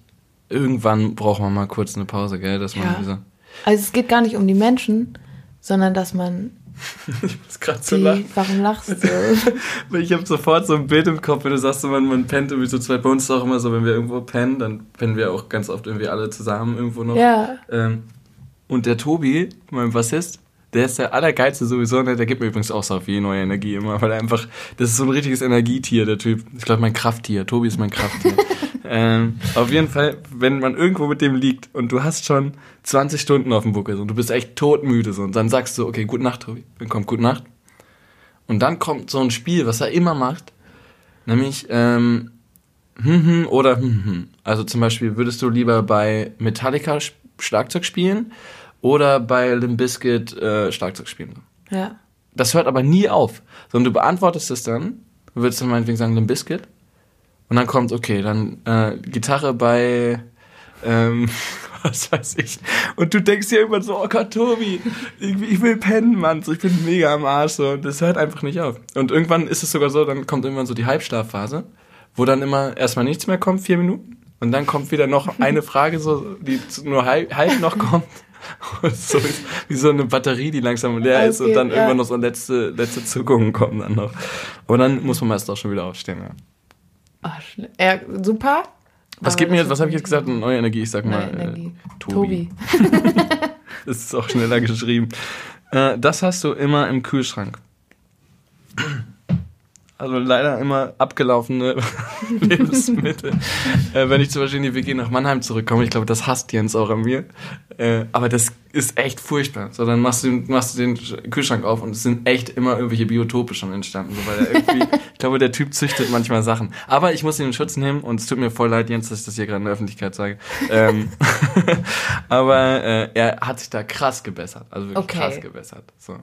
irgendwann braucht man mal kurz eine Pause, gell? Dass man ja. also es geht gar nicht um die Menschen, sondern dass man. ich muss gerade so lachen. Warum lachst du? Ich habe sofort so ein Bild im Kopf, wenn du sagst, man, man pennt irgendwie so zwei. Bei uns ist auch immer so, wenn wir irgendwo pennen, dann pennen wir auch ganz oft irgendwie alle zusammen irgendwo noch. Ja. Ähm, und der Tobi, mein Bassist, der ist der allergeilste sowieso, ne? der gibt mir übrigens auch so viel neue Energie immer, weil er einfach, das ist so ein richtiges Energietier, der Typ. Ich glaube, mein Krafttier. Tobi ist mein Krafttier. ähm, auf jeden Fall, wenn man irgendwo mit dem liegt und du hast schon 20 Stunden auf dem Buckel und du bist echt todmüde so, und dann sagst du, okay, gute Nacht, Tobi. Dann kommt gute Nacht. Und dann kommt so ein Spiel, was er immer macht, nämlich ähm, hm, hm oder hm, hm. Also zum Beispiel, würdest du lieber bei Metallica Schlagzeug spielen oder bei Limp Bizkit äh, Schlagzeug spielen. Ja. Das hört aber nie auf, sondern du beantwortest es dann, du würdest dann meinetwegen sagen Limp Bizkit und dann kommt, okay, dann äh, Gitarre bei ähm, was weiß ich. Und du denkst dir irgendwann so, oh Gott, Tobi, ich, ich will pennen, Mann. So, ich bin mega am Arsch. So. Und das hört einfach nicht auf. Und irgendwann ist es sogar so, dann kommt irgendwann so die Halbschlafphase, wo dann immer erstmal nichts mehr kommt, vier Minuten. Und dann kommt wieder noch eine Frage, so, die nur halb, halb noch kommt. so wie so eine Batterie, die langsam leer okay, ist und dann ja. irgendwann noch so letzte, letzte Zuckungen kommen dann noch. Aber dann muss man meist auch schon wieder aufstehen, ja. Ach, ja, super. Was gibt mir jetzt, was habe ich jetzt gesagt? Neue Energie, ich sag mal. Äh, Tobi. Tobi. das ist auch schneller geschrieben. Äh, das hast du immer im Kühlschrank. Also leider immer abgelaufene Lebensmittel. äh, wenn ich zum Beispiel in die WG nach Mannheim zurückkomme, ich glaube, das hasst Jens auch an mir. Äh, aber das ist echt furchtbar. So, dann machst du, machst du den Kühlschrank auf und es sind echt immer irgendwelche Biotope schon entstanden. So, weil er irgendwie, ich glaube, der Typ züchtet manchmal Sachen. Aber ich muss ihn in Schutz nehmen und es tut mir voll leid, Jens, dass ich das hier gerade in der Öffentlichkeit sage. Ähm, aber äh, er hat sich da krass gebessert. Also wirklich okay. krass gebessert. So.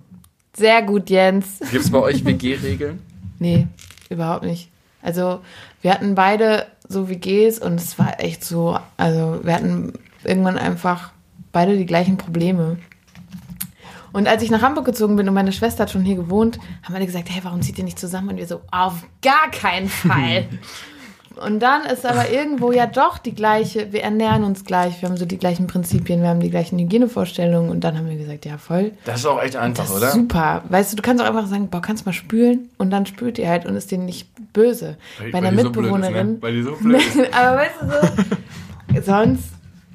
Sehr gut, Jens. Gibt es bei euch WG-Regeln? Nee, überhaupt nicht. Also wir hatten beide so WGs und es war echt so, also wir hatten irgendwann einfach beide die gleichen Probleme. Und als ich nach Hamburg gezogen bin und meine Schwester hat schon hier gewohnt, haben alle gesagt, hey, warum zieht ihr nicht zusammen? Und wir so, auf gar keinen Fall. Und dann ist aber irgendwo ja doch die gleiche, wir ernähren uns gleich, wir haben so die gleichen Prinzipien, wir haben die gleichen Hygienevorstellungen und dann haben wir gesagt, ja voll. Das ist auch echt einfach, das ist oder? Super. Weißt du, du kannst auch einfach sagen, boah, kannst mal spülen und dann spült ihr halt und ist dir nicht böse. Weil, Bei einer Mitbewohnerin. So blöd ist, ne? Weil die so blöd ist. aber weißt du so, sonst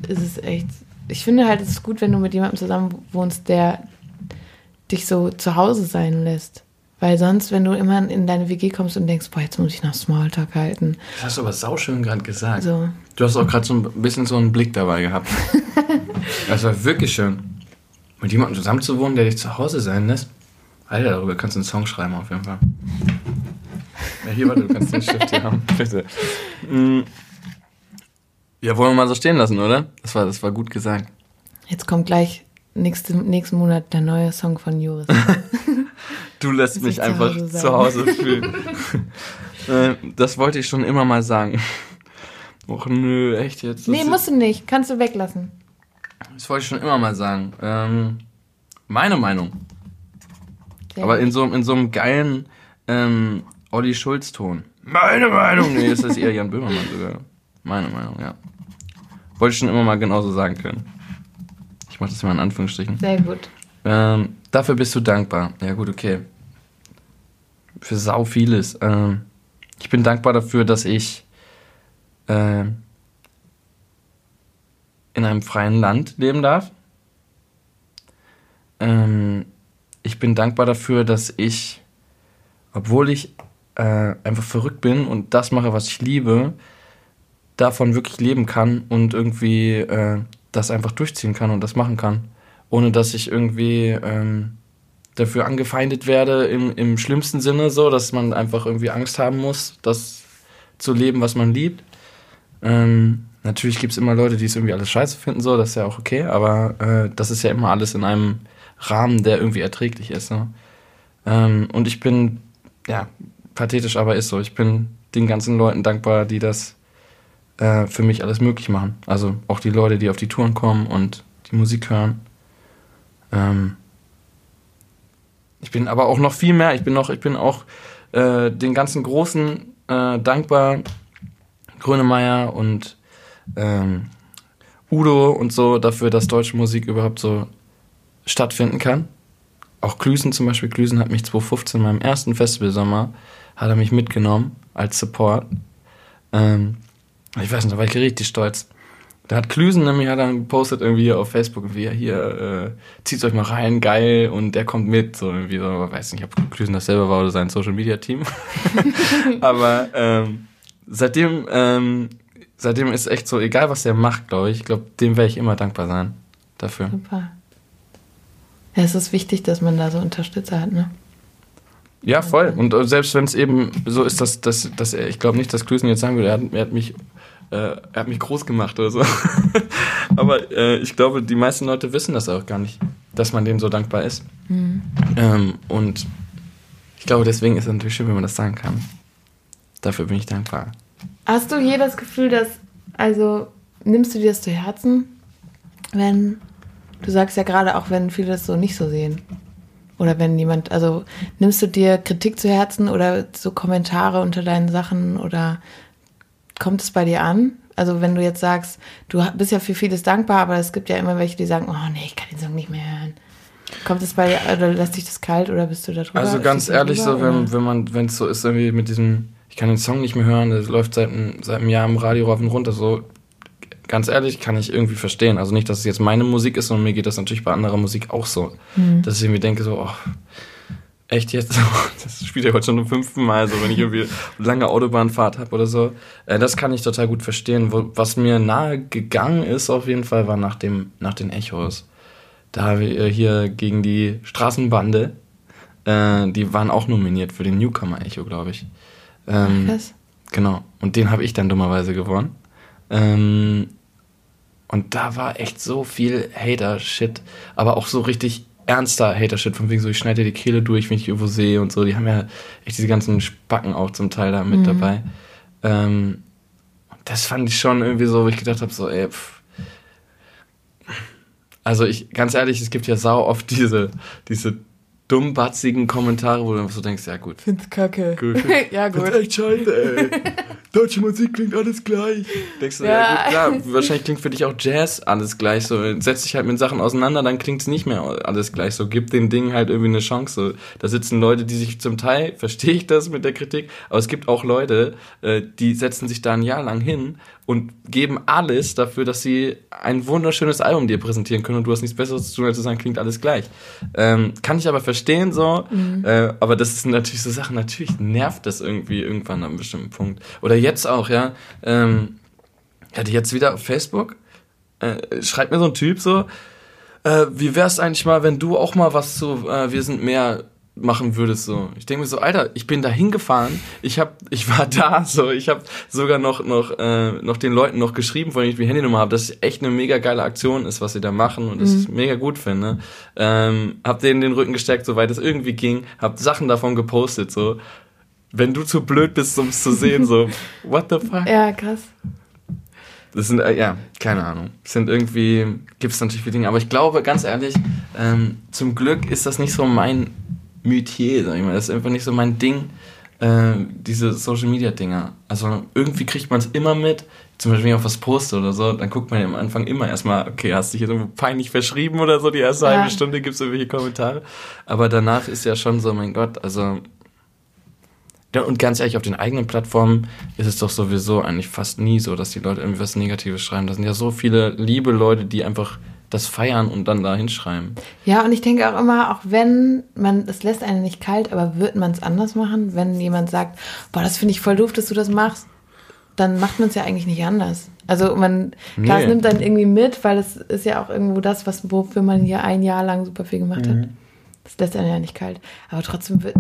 ist es echt, ich finde halt, es ist gut, wenn du mit jemandem zusammen wohnst, der dich so zu Hause sein lässt. Weil sonst, wenn du immer in deine WG kommst und denkst, boah, jetzt muss ich noch Smalltalk halten. Das hast du aber sauschön gerade gesagt. So. Du hast auch gerade so ein bisschen so einen Blick dabei gehabt. das war wirklich schön. Mit jemandem zusammen zu wohnen, der dich zu Hause sein lässt. Alter, darüber kannst du einen Song schreiben auf jeden Fall. Ja, hier, warte, du kannst den Stift hier haben. Bitte. Mm. Ja, wollen wir mal so stehen lassen, oder? Das war, das war gut gesagt. Jetzt kommt gleich nächste, nächsten Monat der neue Song von Juris. Du lässt mich einfach zu Hause, zu Hause fühlen. Äh, das wollte ich schon immer mal sagen. Och nö, echt jetzt? Nee, musst du nicht. Kannst du weglassen. Das wollte ich schon immer mal sagen. Ähm, meine Meinung. Sehr Aber in so, in so einem geilen ähm, Olli Schulz-Ton. Meine Meinung. Nee, das ist eher Jan Böhmermann sogar. Meine Meinung, ja. Wollte ich schon immer mal genauso sagen können. Ich mache das mal in Anführungsstrichen. Sehr gut. Ähm, dafür bist du dankbar. Ja gut, okay für sau vieles. Ähm, ich bin dankbar dafür, dass ich äh, in einem freien Land leben darf. Ähm, ich bin dankbar dafür, dass ich, obwohl ich äh, einfach verrückt bin und das mache, was ich liebe, davon wirklich leben kann und irgendwie äh, das einfach durchziehen kann und das machen kann, ohne dass ich irgendwie ähm, dafür angefeindet werde im, im schlimmsten Sinne so, dass man einfach irgendwie Angst haben muss, das zu leben, was man liebt. Ähm, natürlich gibt es immer Leute, die es irgendwie alles scheiße finden, so, das ist ja auch okay, aber äh, das ist ja immer alles in einem Rahmen, der irgendwie erträglich ist. So. Ähm, und ich bin, ja, pathetisch, aber ist so, ich bin den ganzen Leuten dankbar, die das äh, für mich alles möglich machen. Also auch die Leute, die auf die Touren kommen und die Musik hören. Ähm, ich bin aber auch noch viel mehr. Ich bin noch, ich bin auch äh, den ganzen Großen äh, dankbar. Grönemeyer und ähm, Udo und so dafür, dass deutsche Musik überhaupt so stattfinden kann. Auch Klüsen zum Beispiel. Klüsen hat mich 2015 in meinem ersten Festivalsommer hat er mich mitgenommen als Support. Ähm, ich weiß nicht, da war ich richtig stolz. Da hat Klüsen nämlich hat dann gepostet irgendwie auf Facebook, wie hier, äh, zieht's euch mal rein, geil, und der kommt mit, so irgendwie so, aber weiß nicht, ob Klüsen das selber war oder sein Social Media Team. aber ähm, seitdem, ähm, seitdem ist echt so, egal was der macht, glaube ich, ich glaube, dem werde ich immer dankbar sein dafür. Super. Ja, es ist wichtig, dass man da so Unterstützer hat, ne? Ja, voll. Und selbst wenn es eben so ist, dass, dass, dass er, ich glaube nicht, dass Klüsen jetzt sagen würde, er hat, er hat mich äh, er hat mich groß gemacht oder so. Aber äh, ich glaube, die meisten Leute wissen das auch gar nicht, dass man dem so dankbar ist. Mhm. Ähm, und ich glaube, deswegen ist es natürlich schön, wenn man das sagen kann. Dafür bin ich dankbar. Hast du hier das Gefühl, dass, also nimmst du dir das zu Herzen, wenn, du sagst ja gerade auch, wenn viele das so nicht so sehen? Oder wenn jemand, also nimmst du dir Kritik zu Herzen oder so Kommentare unter deinen Sachen oder kommt es bei dir an? Also wenn du jetzt sagst, du bist ja für vieles dankbar, aber es gibt ja immer welche, die sagen, oh nee, ich kann den Song nicht mehr hören. Kommt es bei oder lässt dich das kalt oder bist du da drüber? Also ganz ehrlich, drüber, so wenn, wenn man, wenn es so ist, irgendwie mit diesem, ich kann den Song nicht mehr hören, das läuft seit, seit einem Jahr im Radio rauf und runter, so ganz ehrlich, kann ich irgendwie verstehen. Also nicht, dass es jetzt meine Musik ist, sondern mir geht das natürlich bei anderer Musik auch so. Mhm. Dass ich irgendwie denke, so, oh, echt jetzt? Das spielt ja heute schon zum fünften Mal, so wenn ich irgendwie lange Autobahnfahrt habe oder so. Äh, das kann ich total gut verstehen. Was mir nahe gegangen ist, auf jeden Fall, war nach, dem, nach den Echos. Da wir hier gegen die Straßenbande, äh, die waren auch nominiert für den Newcomer-Echo, glaube ich. Ähm, Was? Genau. Und den habe ich dann dummerweise gewonnen. Ähm, und da war echt so viel Hater-Shit, aber auch so richtig ernster Hater-Shit, von wegen so, ich schneide dir die Kehle durch, wenn ich irgendwo sehe und so. Die haben ja echt diese ganzen Spacken auch zum Teil da mit mhm. dabei. Ähm, das fand ich schon irgendwie so, wo ich gedacht habe, so, ey, pff. Also ich, ganz ehrlich, es gibt ja sau oft diese, diese dummbatzigen Kommentare, wo du so denkst, ja gut. Find's kacke. Gut. ja gut. Find's echt scheiße, ey. Deutsche Musik klingt alles gleich. Denkst du, ja, ja gut, klar, wahrscheinlich klingt für dich auch Jazz alles gleich so. Setz dich halt mit Sachen auseinander, dann klingt's nicht mehr alles gleich so. Gib den Dingen halt irgendwie eine Chance. So. Da sitzen Leute, die sich zum Teil, verstehe ich das mit der Kritik, aber es gibt auch Leute, äh, die setzen sich da ein Jahr lang hin und geben alles dafür, dass sie ein wunderschönes Album dir präsentieren können und du hast nichts Besseres zu tun, als zu sagen, klingt alles gleich. Ähm, kann ich aber verstehen so, mhm. äh, aber das ist natürlich so Sachen, natürlich nervt das irgendwie irgendwann an einem bestimmten Punkt. Oder jetzt auch, ja, ähm, hatte jetzt wieder auf Facebook, äh, schreibt mir so ein Typ so, äh, wie wär's eigentlich mal, wenn du auch mal was zu äh, Wir sind mehr machen würdest so. Ich denke mir so, Alter, ich bin da hingefahren, ich hab, ich war da so, ich habe sogar noch noch äh, noch den Leuten noch geschrieben, von denen ich die Handynummer habe, dass es echt eine mega geile Aktion ist, was sie da machen und mhm. das ich mega gut finde. Ähm, hab denen den Rücken gestärkt, soweit es irgendwie ging, hab Sachen davon gepostet so. Wenn du zu blöd bist, um es zu sehen, so, what the fuck? Ja, krass. Das sind, äh, ja, keine Ahnung. Das sind irgendwie, gibt es natürlich viele Dinge. Aber ich glaube, ganz ehrlich, ähm, zum Glück ist das nicht so mein Metier, sag ich mal. Das ist einfach nicht so mein Ding, äh, diese Social Media Dinger. Also irgendwie kriegt man es immer mit. Zum Beispiel, wenn ich auf was poste oder so, dann guckt man ja am Anfang immer erstmal, okay, hast du dich jetzt irgendwo peinlich verschrieben oder so, die erste ja. halbe Stunde gibt es irgendwelche Kommentare. Aber danach ist ja schon so, mein Gott, also. Und ganz ehrlich, auf den eigenen Plattformen ist es doch sowieso eigentlich fast nie so, dass die Leute irgendwie was Negatives schreiben. Da sind ja so viele liebe Leute, die einfach das feiern und dann da hinschreiben. Ja, und ich denke auch immer, auch wenn man, es lässt einen nicht kalt, aber wird man es anders machen, wenn jemand sagt, boah, das finde ich voll doof, dass du das machst, dann macht man es ja eigentlich nicht anders. Also man, klar, nee. es nimmt dann irgendwie mit, weil es ist ja auch irgendwo das, was, wofür man hier ein Jahr lang super viel gemacht mhm. hat. Das lässt einen ja nicht kalt. Aber trotzdem wird,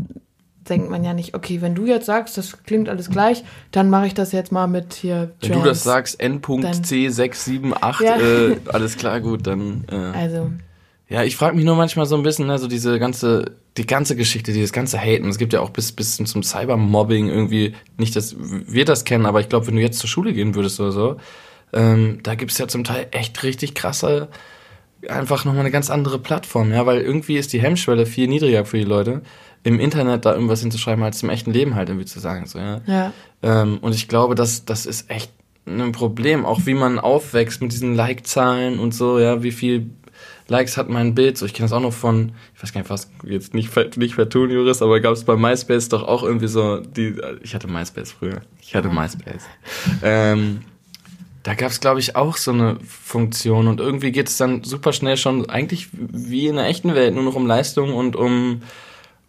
denkt man ja nicht, okay, wenn du jetzt sagst, das klingt alles gleich, dann mache ich das jetzt mal mit hier. Wenn Jazz. du das sagst, N.C678, ja. äh, alles klar, gut, dann. Äh, also. Ja, ich frage mich nur manchmal so ein bisschen, also diese ganze, die ganze Geschichte, dieses ganze Haten. Es gibt ja auch bis, bis zum Cybermobbing irgendwie, nicht, dass wir das kennen, aber ich glaube, wenn du jetzt zur Schule gehen würdest oder so, ähm, da gibt's ja zum Teil echt richtig krasse, einfach nochmal eine ganz andere Plattform, ja, weil irgendwie ist die Hemmschwelle viel niedriger für die Leute im Internet da irgendwas hinzuschreiben, als im echten Leben halt irgendwie zu sagen. So, ja? Ja. Ähm, und ich glaube, das, das ist echt ein Problem, auch wie man aufwächst mit diesen Like-Zahlen und so, ja, wie viel Likes hat mein Bild. So, ich kenne das auch noch von, ich weiß gar nicht, was jetzt nicht, nicht vertun, Juris, aber gab es bei MySpace doch auch irgendwie so, die, ich hatte MySpace früher. Ich hatte MySpace. ähm, da gab es, glaube ich, auch so eine Funktion und irgendwie geht es dann super schnell schon eigentlich wie in der echten Welt nur noch um Leistung und um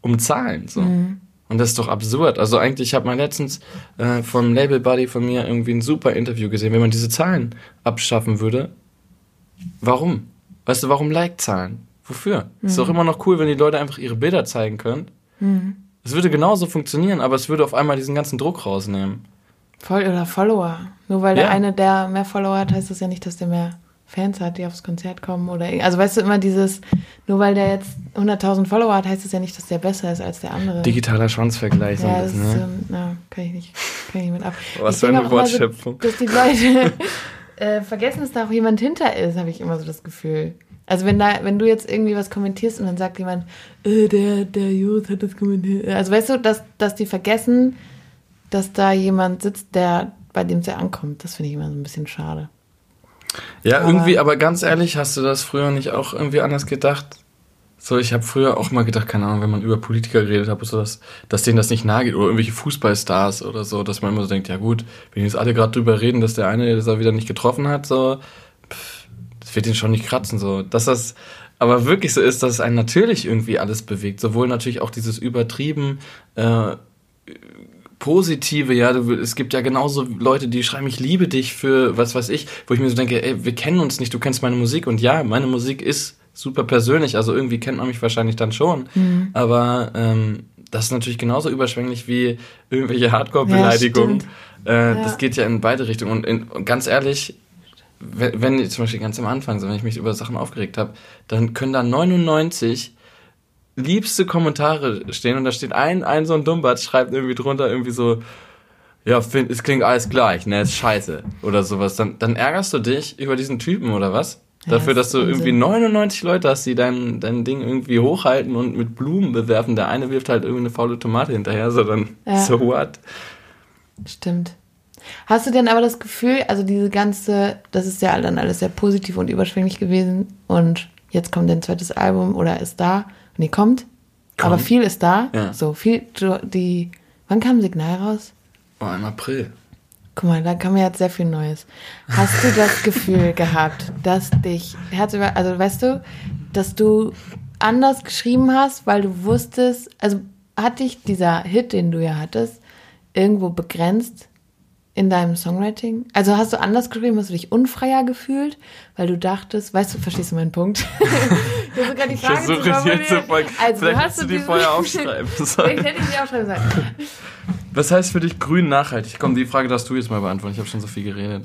um Zahlen. So. Mhm. Und das ist doch absurd. Also eigentlich, ich habe mal letztens äh, vom Label Buddy von mir irgendwie ein super Interview gesehen. Wenn man diese Zahlen abschaffen würde, warum? Weißt du, warum Like-Zahlen? Wofür? Mhm. Ist doch immer noch cool, wenn die Leute einfach ihre Bilder zeigen können. Mhm. Es würde genauso funktionieren, aber es würde auf einmal diesen ganzen Druck rausnehmen. Voll oder Follower. Nur weil ja. der eine, der mehr Follower hat, heißt das ja nicht, dass der mehr Fans hat, die aufs Konzert kommen oder also weißt du immer dieses nur weil der jetzt 100.000 Follower hat, heißt das ja nicht, dass der besser ist als der andere. Digitaler Schwanzvergleich ja, ein bisschen, ne? Ist, na, kann ich nicht, kann ich nicht mit ab. Was für eine Wortschöpfung. So, dass die Leute äh, vergessen, dass da auch jemand hinter ist, habe ich immer so das Gefühl. Also wenn da, wenn du jetzt irgendwie was kommentierst und dann sagt jemand, äh, der, der Jus hat das kommentiert. Also weißt du, dass, dass die vergessen, dass da jemand sitzt, der bei dem es ja ankommt. Das finde ich immer so ein bisschen schade. Ja, aber irgendwie, aber ganz ehrlich, hast du das früher nicht auch irgendwie anders gedacht? So, ich habe früher auch mal gedacht, keine Ahnung, wenn man über Politiker geredet hat, so dass, dass denen das nicht nahe geht oder irgendwelche Fußballstars oder so, dass man immer so denkt, ja gut, wenn jetzt alle gerade drüber reden, dass der eine das wieder nicht getroffen hat, so, pff, das wird ihn schon nicht kratzen, so. Dass das aber wirklich so ist, dass es einen natürlich irgendwie alles bewegt. Sowohl natürlich auch dieses übertrieben äh, positive, ja, du, es gibt ja genauso Leute, die schreiben, ich liebe dich für was weiß ich, wo ich mir so denke, ey, wir kennen uns nicht, du kennst meine Musik und ja, meine Musik ist super persönlich, also irgendwie kennt man mich wahrscheinlich dann schon. Mhm. Aber ähm, das ist natürlich genauso überschwänglich wie irgendwelche Hardcore-Beleidigungen. Ja, äh, ja. Das geht ja in beide Richtungen. Und, in, und ganz ehrlich, wenn, wenn zum Beispiel ganz am Anfang, so wenn ich mich über Sachen aufgeregt habe, dann können da 99 liebste Kommentare stehen und da steht ein, ein so ein Dummbart schreibt irgendwie drunter irgendwie so, ja, find, es klingt alles gleich, ne, ist scheiße oder sowas. Dann, dann ärgerst du dich über diesen Typen oder was? Dafür, dass du irgendwie 99 Leute hast, die dein, dein Ding irgendwie hochhalten und mit Blumen bewerfen. Der eine wirft halt irgendwie eine faule Tomate hinterher, so dann, ja. so what? Stimmt. Hast du denn aber das Gefühl, also diese ganze, das ist ja dann alles sehr positiv und überschwänglich gewesen und jetzt kommt dein zweites Album oder ist da, nee, kommt, kommt. aber viel ist da, ja. so viel, die, wann kam Signal raus? Oh, im April. Guck mal, da kam ja jetzt sehr viel Neues. Hast du das Gefühl gehabt, dass dich Herz über, also weißt du, dass du anders geschrieben hast, weil du wusstest, also hat dich dieser Hit, den du ja hattest, irgendwo begrenzt in deinem Songwriting? Also hast du anders geschrieben, hast du dich unfreier gefühlt, weil du dachtest, weißt du, verstehst du meinen Punkt? ich sogar die Frage ich versuche jetzt zu Also Vielleicht hast du die vorher aufschreiben sollen. Ich hätte die aufschreiben sollen. Was heißt für dich grün nachhaltig? Komm, die Frage darfst du jetzt mal beantworten. Ich habe schon so viel geredet.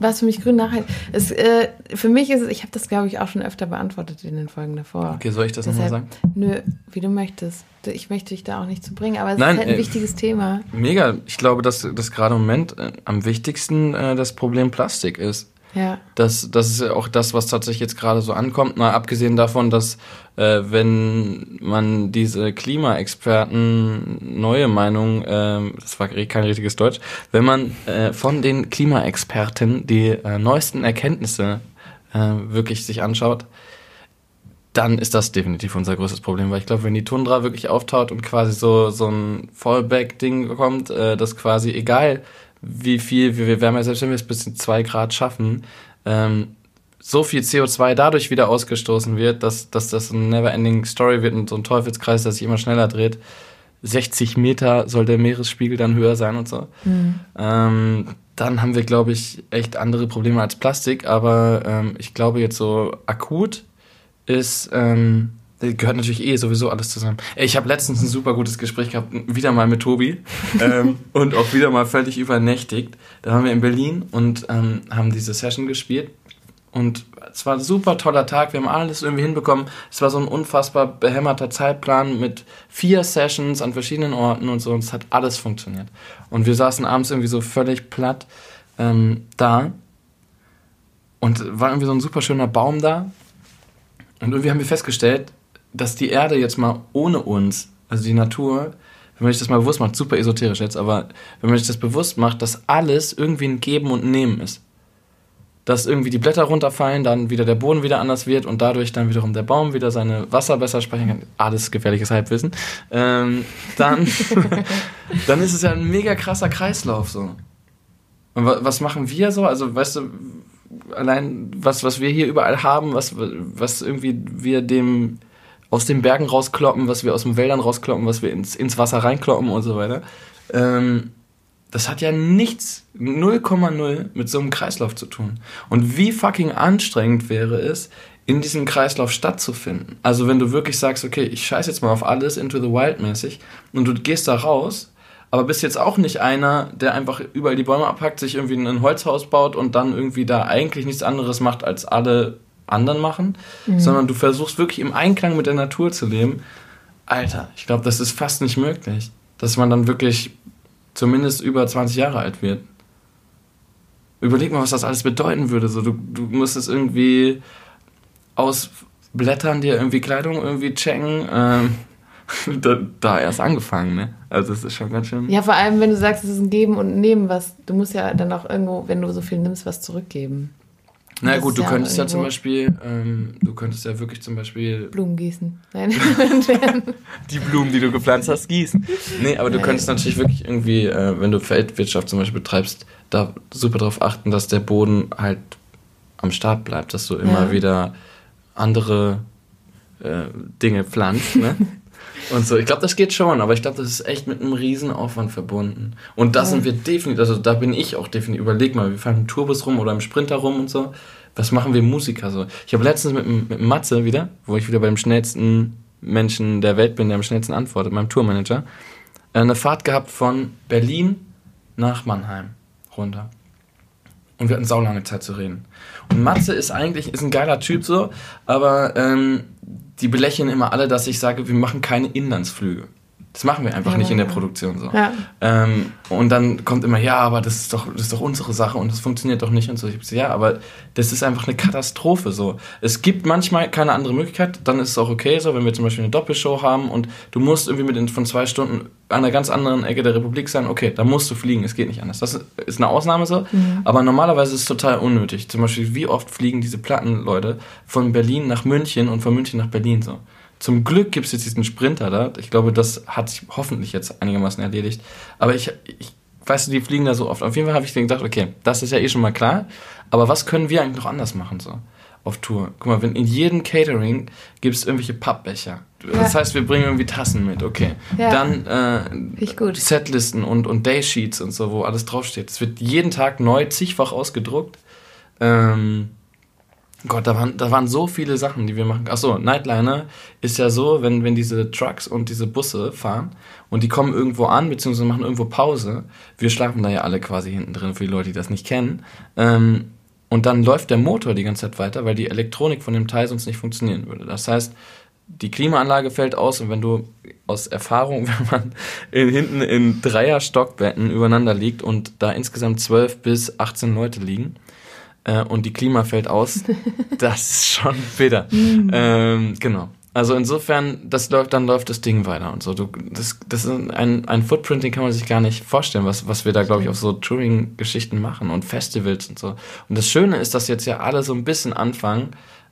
Was für mich grün nachhaltig ist? Äh, für mich ist es, ich habe das glaube ich auch schon öfter beantwortet in den Folgen davor. Okay, soll ich das nochmal sagen? Nö, wie du möchtest. Ich möchte dich da auch nicht zu bringen, aber es Nein, ist halt ein äh, wichtiges Thema. Mega. Ich glaube, dass, dass gerade im Moment äh, am wichtigsten äh, das Problem Plastik ist. Ja. Das, das ist ja auch das, was tatsächlich jetzt gerade so ankommt. Mal abgesehen davon, dass äh, wenn man diese Klimaexperten neue Meinung, äh, das war kein richtiges Deutsch, wenn man äh, von den Klimaexperten die äh, neuesten Erkenntnisse äh, wirklich sich anschaut, dann ist das definitiv unser größtes Problem, weil ich glaube, wenn die Tundra wirklich auftaucht und quasi so so ein Fallback-Ding kommt, äh, das quasi egal wie viel, wir, ja selbst wenn wir es bis zu zwei Grad schaffen, ähm, so viel CO2 dadurch wieder ausgestoßen wird, dass, dass das eine never-ending Story wird und so ein Teufelskreis, der sich immer schneller dreht. 60 Meter soll der Meeresspiegel dann höher sein und so. Mhm. Ähm, dann haben wir, glaube ich, echt andere Probleme als Plastik. Aber ähm, ich glaube jetzt so akut ist, ähm, gehört natürlich eh sowieso alles zusammen. Ich habe letztens ein super gutes Gespräch gehabt, wieder mal mit Tobi ähm, und auch wieder mal völlig übernächtigt. Da waren wir in Berlin und ähm, haben diese Session gespielt. Und es war ein super toller Tag, wir haben alles irgendwie hinbekommen. Es war so ein unfassbar behämmerter Zeitplan mit vier Sessions an verschiedenen Orten und so. Und es hat alles funktioniert. Und wir saßen abends irgendwie so völlig platt ähm, da. Und war irgendwie so ein super schöner Baum da. Und irgendwie haben wir festgestellt, dass die Erde jetzt mal ohne uns, also die Natur, wenn man sich das mal bewusst macht, super esoterisch jetzt, aber wenn man sich das bewusst macht, dass alles irgendwie ein Geben und Nehmen ist. Dass irgendwie die Blätter runterfallen, dann wieder der Boden wieder anders wird und dadurch dann wiederum der Baum wieder seine Wasser besser speichern kann. Alles gefährliches Halbwissen. Ähm, dann, dann ist es ja ein mega krasser Kreislauf so. Und was machen wir so? Also, weißt du, allein was, was wir hier überall haben, was, was irgendwie wir dem aus den Bergen rauskloppen, was wir aus den Wäldern rauskloppen, was wir ins, ins Wasser reinkloppen und so weiter. Ähm, das hat ja nichts, 0,0 mit so einem Kreislauf zu tun. Und wie fucking anstrengend wäre es, in diesem Kreislauf stattzufinden. Also wenn du wirklich sagst, okay, ich scheiß jetzt mal auf alles into the wild mäßig und du gehst da raus, aber bist jetzt auch nicht einer, der einfach überall die Bäume abhackt, sich irgendwie ein Holzhaus baut und dann irgendwie da eigentlich nichts anderes macht als alle anderen machen, mhm. sondern du versuchst wirklich im Einklang mit der Natur zu leben. Alter, ich glaube, das ist fast nicht möglich, dass man dann wirklich zumindest über 20 Jahre alt wird. Überleg mal, was das alles bedeuten würde. So, du, du müsstest irgendwie aus Blättern dir irgendwie Kleidung irgendwie checken. Ähm, da, da erst angefangen, ne? Also es ist schon ganz schön. Ja, vor allem, wenn du sagst, es ist ein Geben und Nehmen, was, du musst ja dann auch irgendwo, wenn du so viel nimmst, was zurückgeben. Na Das gut, du könntest ja zum Beispiel, ähm, du könntest ja wirklich zum Beispiel Blumen gießen. Nein. die Blumen, die du gepflanzt hast, gießen. Nee, aber du Nein. könntest natürlich wirklich irgendwie, äh, wenn du Feldwirtschaft zum Beispiel betreibst, da super darauf achten, dass der Boden halt am Start bleibt, dass du immer Ja. wieder andere äh, Dinge pflanzt, ne? Und so, ich glaube, das geht schon, aber ich glaube, das ist echt mit einem riesen Aufwand verbunden. Und da Ja. sind wir definitiv, also da bin ich auch definitiv, überleg mal, wir fahren im Tourbus rum oder im Sprinter rum und so. Was machen wir Musiker so? Ich habe letztens mit, mit Matze wieder, wo ich wieder beim schnellsten Menschen der Welt bin, der am schnellsten antwortet, meinem Tourmanager, äh, eine Fahrt gehabt von Berlin nach Mannheim runter. Und wir hatten saulange Zeit zu reden. Und Matze ist eigentlich ist ein geiler Typ so, aber ähm, die belächeln immer alle, dass ich sage, wir machen keine Inlandsflüge. Das machen wir einfach Ja, nicht in der. Produktion so. Ja. Ähm, und dann kommt immer, ja, aber das ist doch, das ist doch unsere Sache und das funktioniert doch nicht und so. Ich gesagt, ja, aber das ist einfach eine Katastrophe so. Es gibt manchmal keine andere Möglichkeit, dann ist es auch okay so, wenn wir zum Beispiel eine Doppelshow haben und du musst irgendwie mit von zwei Stunden an einer ganz anderen Ecke der Republik sein, okay, da musst du fliegen, es geht nicht anders. Das ist eine Ausnahme so, aber normalerweise ist es total unnötig. Zum Beispiel, wie oft fliegen diese Plattenleute von Berlin nach München und von München nach Berlin so. Zum Glück gibt es jetzt diesen Sprinter da. Ich glaube, das hat sich hoffentlich jetzt einigermaßen erledigt. Aber ich, ich weißt du, die fliegen da so oft. Auf jeden Fall habe ich dann gedacht, okay, das ist ja eh schon mal klar. Aber was können wir eigentlich noch anders machen so auf Tour? Guck mal, wenn in jedem Catering gibt es irgendwelche Pappbecher. Das Ja. heißt, wir bringen irgendwie Tassen mit, okay. Ja. Dann äh, Setlisten und, und Daysheets und so, wo alles draufsteht. Es wird jeden Tag neu zigfach ausgedruckt. Ähm, Gott, da waren, da waren so viele Sachen, die wir machen. Achso, Nightliner ist ja so, wenn, wenn diese Trucks und diese Busse fahren und die kommen irgendwo an, beziehungsweise machen irgendwo Pause. Wir schlafen da ja alle quasi hinten drin, für die Leute, die das nicht kennen. Ähm, und dann läuft der Motor die ganze Zeit weiter, weil die Elektronik von dem Teil sonst nicht funktionieren würde. Das heißt, die Klimaanlage fällt aus und wenn du aus Erfahrung, wenn man in, hinten in Dreier Stockbetten übereinander liegt und da insgesamt 12 bis 18 Leute liegen äh, und die Klima fällt aus, das ist schon bitter. ähm, genau. Also insofern, das läuft, dann läuft das Ding weiter und so. Du, das, das ist ein, ein Footprinting kann man sich gar nicht vorstellen, was, was wir da, glaube ich, auf so Touring-Geschichten machen und Festivals und so. Und das Schöne ist, dass jetzt ja alle so ein bisschen anfangen,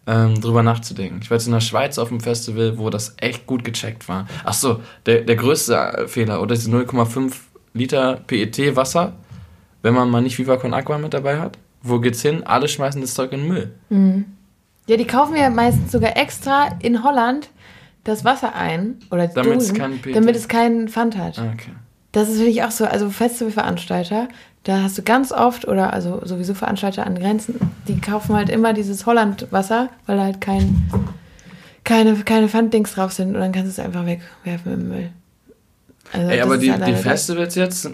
ähm, drüber nachzudenken. Ich war jetzt in der Schweiz auf einem Festival, wo das echt gut gecheckt war. Ach so, der, der größte äh, Fehler, oder diese 0,5 Liter PET Wasser, wenn man mal nicht Viva Con Aqua mit dabei hat. Wo geht's hin? Alle schmeißen das Zeug in den Müll. Ja, die kaufen ja meistens sogar extra in Holland das Wasser ein oder Damit es Dosen, keinen PET damit es keinen Pfand hat. Ah, okay. Das ist wirklich auch so, also Festivalveranstalter, da hast du ganz oft oder also sowieso Veranstalter an Grenzen, die kaufen halt immer dieses Holland-Wasser, weil da halt kein, keine, keine Pfanddings drauf sind und dann kannst du es einfach wegwerfen im Müll. Also Ey, aber die, ja die Festivals jetzt,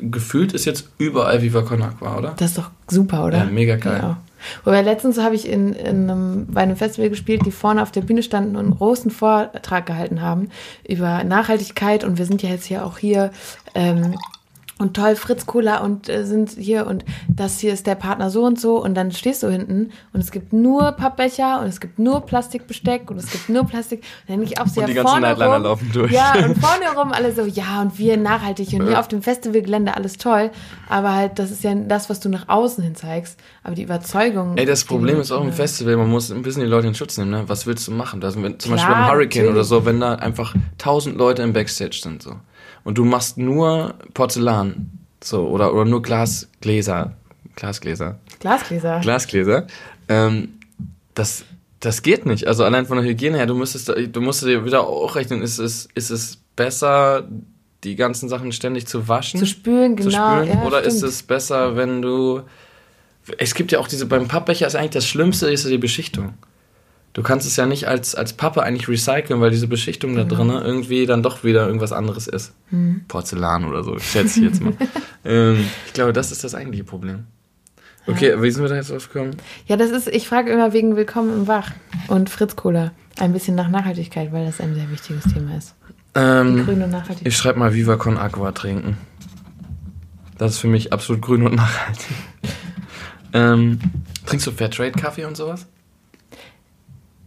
gefühlt ist jetzt überall Viva Con Aqua, oder? Das ist doch super, oder? Ja, mega geil. Genau. Wobei letztens habe ich in, in einem, bei einem Festival gespielt, die vorne auf der Bühne standen und einen großen Vortrag gehalten haben über Nachhaltigkeit und wir sind ja jetzt hier auch hier ähm, und toll Fritz Cola und äh, sind hier und das hier ist der Partner so und so und dann stehst du hinten und es gibt nur Pappbecher und es gibt nur Plastikbesteck und es gibt nur Plastik und dann denke ich auch so, Und ja, die ganzen vorne Nightliner rum, laufen durch. Ja, und vorne rum alle so, ja und wir nachhaltig und hier auf dem Festivalgelände alles toll, aber halt das ist ja das, was du nach außen hin zeigst, aber die Überzeugung. Ey, das Problem ist auch im. Festival, man muss ein bisschen die Leute in Schutz nehmen, ne? Was willst du machen? Das, wenn, zum Klar, Beispiel beim Hurricane natürlich. oder so, wenn da einfach tausend Leute im Backstage sind, so. Und du machst nur Porzellan, so, oder, oder nur Glasgläser, Glasgläser, Glasgläser. Glasgläser, ähm, das, das geht nicht. Also allein von der Hygiene her, du müsstest, du musst dir wieder auch rechnen, ist es, ist es besser, die ganzen Sachen ständig zu waschen? Zu spülen, zu genau. spülen? Ja, Oder ist stimmt. es besser, wenn du. Es gibt ja auch diese, beim Pappbecher ist eigentlich das Schlimmste, ist die Beschichtung. Du kannst es ja nicht als, als Pappe eigentlich recyceln, weil diese Beschichtung da drin irgendwie dann doch wieder irgendwas anderes ist. Hm. Porzellan oder so, schätze ich jetzt mal. ähm, ich glaube, das ist das eigentliche Problem. Okay, wie sind wir da jetzt drauf gekommen? Ja, das ist, ich frage immer wegen Willkommen im Wach und Fritz Cola. Ein bisschen nach Nachhaltigkeit, weil das ein sehr wichtiges Thema ist. Ähm, grüne Nachhaltigkeit. ich schreibe mal Viva Con Aqua trinken. Das ist für mich absolut grün und nachhaltig. ähm, trinkst du Fairtrade-Kaffee und sowas?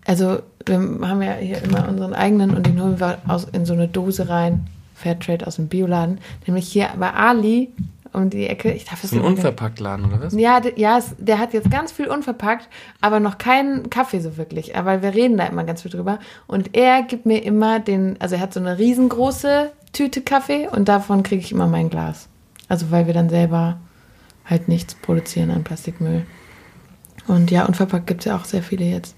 Also wir haben ja hier immer unseren eigenen und den holen wir aus, in so eine Dose rein. Fairtrade aus dem Bioladen. Nämlich hier bei Ali um die Ecke. Ich darf es So ein Unverpacktladen, oder was? Ja, ja, der hat jetzt ganz viel unverpackt, aber noch keinen Kaffee so wirklich. Aber wir reden da immer ganz viel drüber. Und er gibt mir immer den, also er hat so eine riesengroße Tüte Kaffee und davon kriege ich immer mein Glas. Also weil wir dann selber halt nichts produzieren an Plastikmüll. Und ja, unverpackt gibt es ja auch sehr viele jetzt.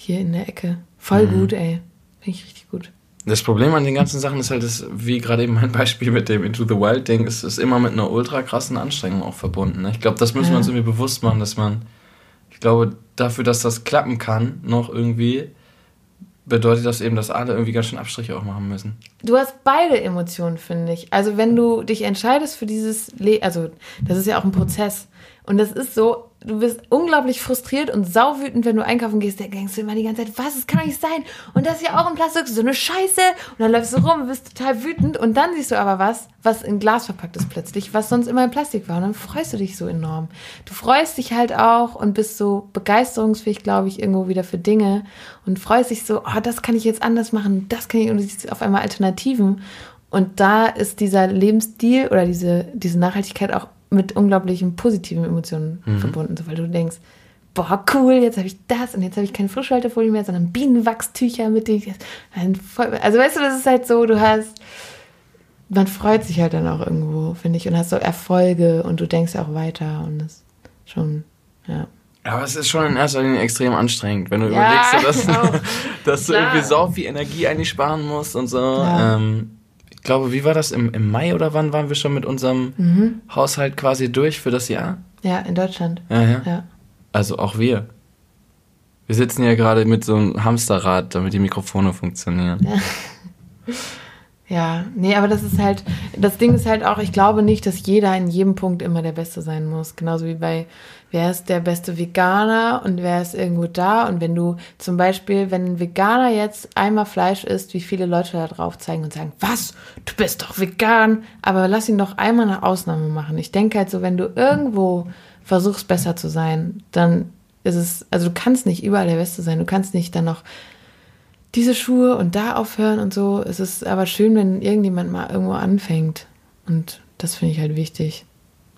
Hier in der Ecke. Voll Mhm. gut, ey. Finde ich richtig gut. Das Problem an den ganzen Sachen ist halt, dass, wie gerade eben mein Beispiel mit dem Into the Wild Ding, ist, ist immer mit einer ultra krassen Anstrengung auch verbunden. Ne? Ich glaube, das müssen Ja. wir uns irgendwie bewusst machen, dass man, ich glaube, dafür, dass das klappen kann, noch irgendwie, bedeutet das eben, dass alle irgendwie ganz schön Abstriche auch machen müssen. Du hast beide Emotionen, finde ich. Also wenn du dich entscheidest für dieses, Le also das ist ja auch ein Prozess. Und das ist so, du bist unglaublich frustriert und sauwütend, wenn du einkaufen gehst, dann denkst du immer die ganze Zeit, was, das kann doch nicht sein. Und das ist ja auch in Plastik, so eine Scheiße. Und dann läufst du rum und bist total wütend. Und dann siehst du aber was, was in Glas verpackt ist plötzlich, was sonst immer in Plastik war. Und dann freust du dich so enorm. Du freust dich halt auch und bist so begeisterungsfähig, glaube ich, irgendwo wieder für Dinge. Und freust dich so, oh, das kann ich jetzt anders machen, das kann ich, und du siehst auf einmal Alternativen. Und da ist dieser Lebensstil oder diese, diese Nachhaltigkeit auch mit unglaublichen positiven Emotionen verbunden, so, weil du denkst, boah, cool, jetzt habe ich das und jetzt habe ich keine Frischhaltefolie mehr, sondern Bienenwachstücher mit voll, also weißt du, das ist halt so, du hast, man freut sich halt dann auch irgendwo, finde ich, und hast so Erfolge und du denkst auch weiter und das ist schon, ja. Aber es ist schon in erster Linie extrem anstrengend, wenn du Ja, überlegst, dass, dass du irgendwie so viel Energie eigentlich sparen musst und so. Ja. Ähm, glaube, wie war das? Im, Im Mai oder wann waren wir schon mit unserem Mhm. Haushalt quasi durch für das Jahr? Ja, in Deutschland. Ja, ja. Ja. Also auch wir. Wir sitzen ja gerade mit so einem Hamsterrad, damit die Mikrofone funktionieren. Ja, nee, aber das ist halt, das Ding ist halt auch, ich glaube nicht, dass jeder in jedem Punkt immer der Beste sein muss. Genauso wie bei, wer ist der beste Veganer und wer ist irgendwo da. Und wenn du zum Beispiel, wenn ein Veganer jetzt einmal Fleisch isst, wie viele Leute da drauf zeigen und sagen, was, du bist doch vegan, aber lass ihn doch einmal eine Ausnahme machen. Ich denke halt so, wenn du irgendwo versuchst, besser zu sein, dann ist es, also du kannst nicht überall der Beste sein. Du kannst nicht dann noch diese Schuhe und da aufhören und so. Es ist aber schön, wenn irgendjemand mal irgendwo anfängt. Und das finde ich halt wichtig.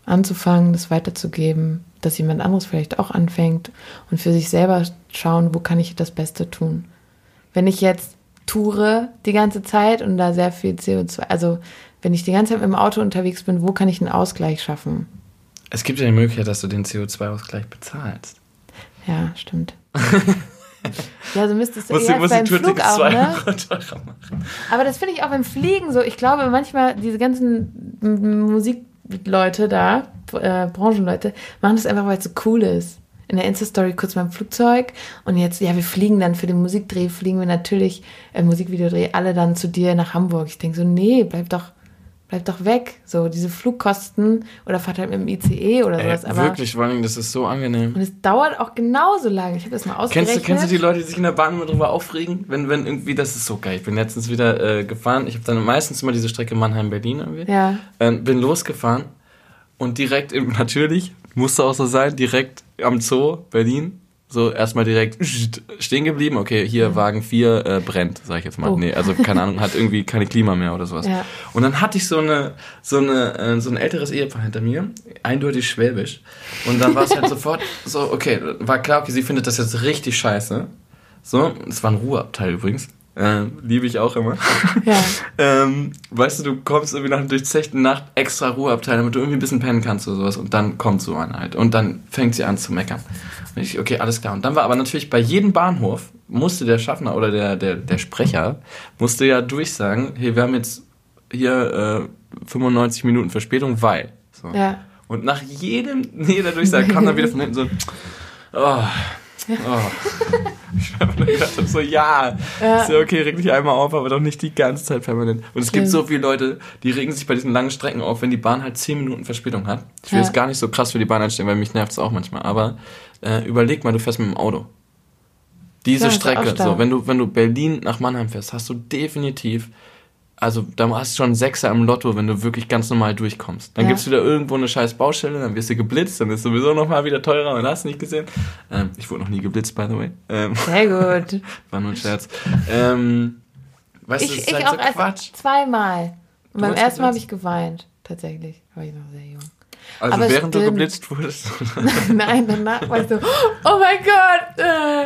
Anzufangen, das weiterzugeben, dass jemand anderes vielleicht auch anfängt und für sich selber schauen, wo kann ich das Beste tun. Wenn ich jetzt toure die ganze Zeit und da sehr viel CO2, also wenn ich die ganze Zeit mit dem Auto unterwegs bin, wo kann ich einen Ausgleich schaffen? Es gibt ja die Möglichkeit, dass du den CO2-Ausgleich bezahlst. Ja, stimmt. ja, so müsstest du Musst eher du, musst beim Flug auch, ne? Aber das finde ich auch beim Fliegen so. Ich glaube manchmal, diese ganzen Musikleute da, äh, Branchenleute, machen das einfach, weil es so cool ist. In der Insta-Story kurz beim Flugzeug und jetzt, ja, wir fliegen dann für den Musikdreh, fliegen wir natürlich, äh, Musikvideodreh, alle dann zu dir nach Hamburg. Ich denke so, nee, bleib doch, bleib doch weg. So, diese Flugkosten oder fahrt halt mit dem ICE oder sowas. Ey, wirklich, vor allem, das ist so angenehm. Und es dauert auch genauso lange. Ich habe das mal ausgerechnet. Kennst du, kennst du die Leute, die sich in der Bahn immer drüber aufregen? Wenn, wenn irgendwie, das ist so geil. Ich bin letztens wieder äh, gefahren. Ich habe dann meistens immer diese Strecke Mannheim-Berlin irgendwie. Ja. Ähm, bin losgefahren und direkt, im, natürlich, musste auch so sein, direkt am Zoo Berlin. So erstmal direkt stehen geblieben. Okay, hier Wagen 4 äh, brennt, sag ich jetzt mal. Oh. Nee, also keine Ahnung, hat irgendwie keine Klima mehr oder sowas. Ja. Und dann hatte ich so eine so eine äh, so ein älteres Ehepaar hinter mir, eindeutig schwäbisch. Und dann war es halt sofort so, okay, war klar, okay, sie findet das jetzt richtig scheiße. So, es war ein Ruheabteil übrigens. Äh, liebe ich auch immer. Ja. ähm, weißt du, du kommst irgendwie nach einer durchzechten Nacht extra Ruheabteil, damit du irgendwie ein bisschen pennen kannst oder sowas. Und dann kommt so einer halt. Und dann fängt sie an zu meckern. Und ich, okay, alles klar. Und dann war aber natürlich bei jedem Bahnhof, musste der Schaffner oder der, der, der Sprecher, musste ja durchsagen, hey, wir haben jetzt hier äh, 95 Minuten Verspätung, weil. So. Ja. Und nach jedem, jeder Durchsage kam dann wieder von hinten so, oh, oh. Ich habe nur gedacht, so, ja, Ja. ist ja okay, reg dich einmal auf, aber doch nicht die ganze Zeit permanent. Und es gibt Stimmt. so viele Leute, die regen sich bei diesen langen Strecken auf, wenn die Bahn halt 10 Minuten Verspätung hat. Ich will Ja. jetzt gar nicht so krass für die Bahn einstellen, weil mich nervt es auch manchmal. Aber äh, überleg mal, du fährst mit dem Auto. Diese Ja, auch Strecke, so, wenn du, wenn du Berlin nach Mannheim fährst, hast du definitiv also da hast du schon einen Sechser im Lotto, wenn du wirklich ganz normal durchkommst. Dann Ja. gibt's wieder irgendwo eine scheiß Baustelle, dann wirst du geblitzt, dann ist sowieso nochmal wieder teurer und hast nicht gesehen. Ähm, ich wurde noch nie geblitzt, by the way. Ähm, Sehr gut. war nur ein Scherz. Ähm, weißt du, Ich, das ist ich halt auch so erst Quatsch. zweimal. Und beim ersten Mal habe ich geweint. Tatsächlich. War ich noch sehr jung. Also aber während du geblitzt wurdest. Nein, danach war ich so, oh mein Gott. Äh.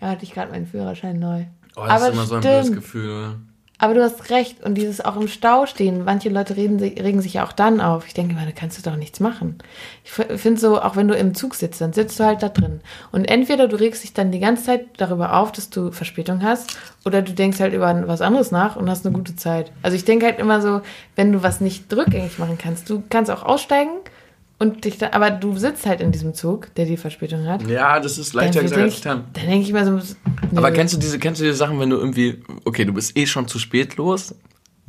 Ja, hatte ich gerade meinen Führerschein neu. Oh, das Aber ist immer so ein blödes Gefühl, oder? Aber du hast recht. Und dieses auch im Stau stehen. Manche Leute reden, regen sich ja auch dann auf. Ich denke immer, da kannst du doch nichts machen. Ich finde so, auch wenn du im Zug sitzt, dann sitzt du halt da drin. Und entweder du regst dich dann die ganze Zeit darüber auf, dass du Verspätung hast, oder du denkst halt über was anderes nach und hast eine gute Zeit. Also ich denke halt immer so, wenn du was nicht rückgängig machen kannst, du kannst auch aussteigen und dich da, aber du sitzt halt in diesem Zug, der die Verspätung hat. Ja, das ist leichter gesagt als getan. dann denke ich mir so, nö. Aber kennst du diese, kennst du diese Sachen, wenn du irgendwie, okay, du bist eh schon zu spät los,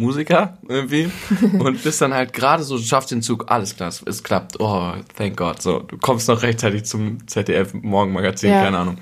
Musiker irgendwie, und bist dann halt gerade so, du schaffst den Zug, alles klar, es klappt, oh, thank God, so, du kommst noch rechtzeitig zum ZDF Morgenmagazin, Ja. keine Ahnung.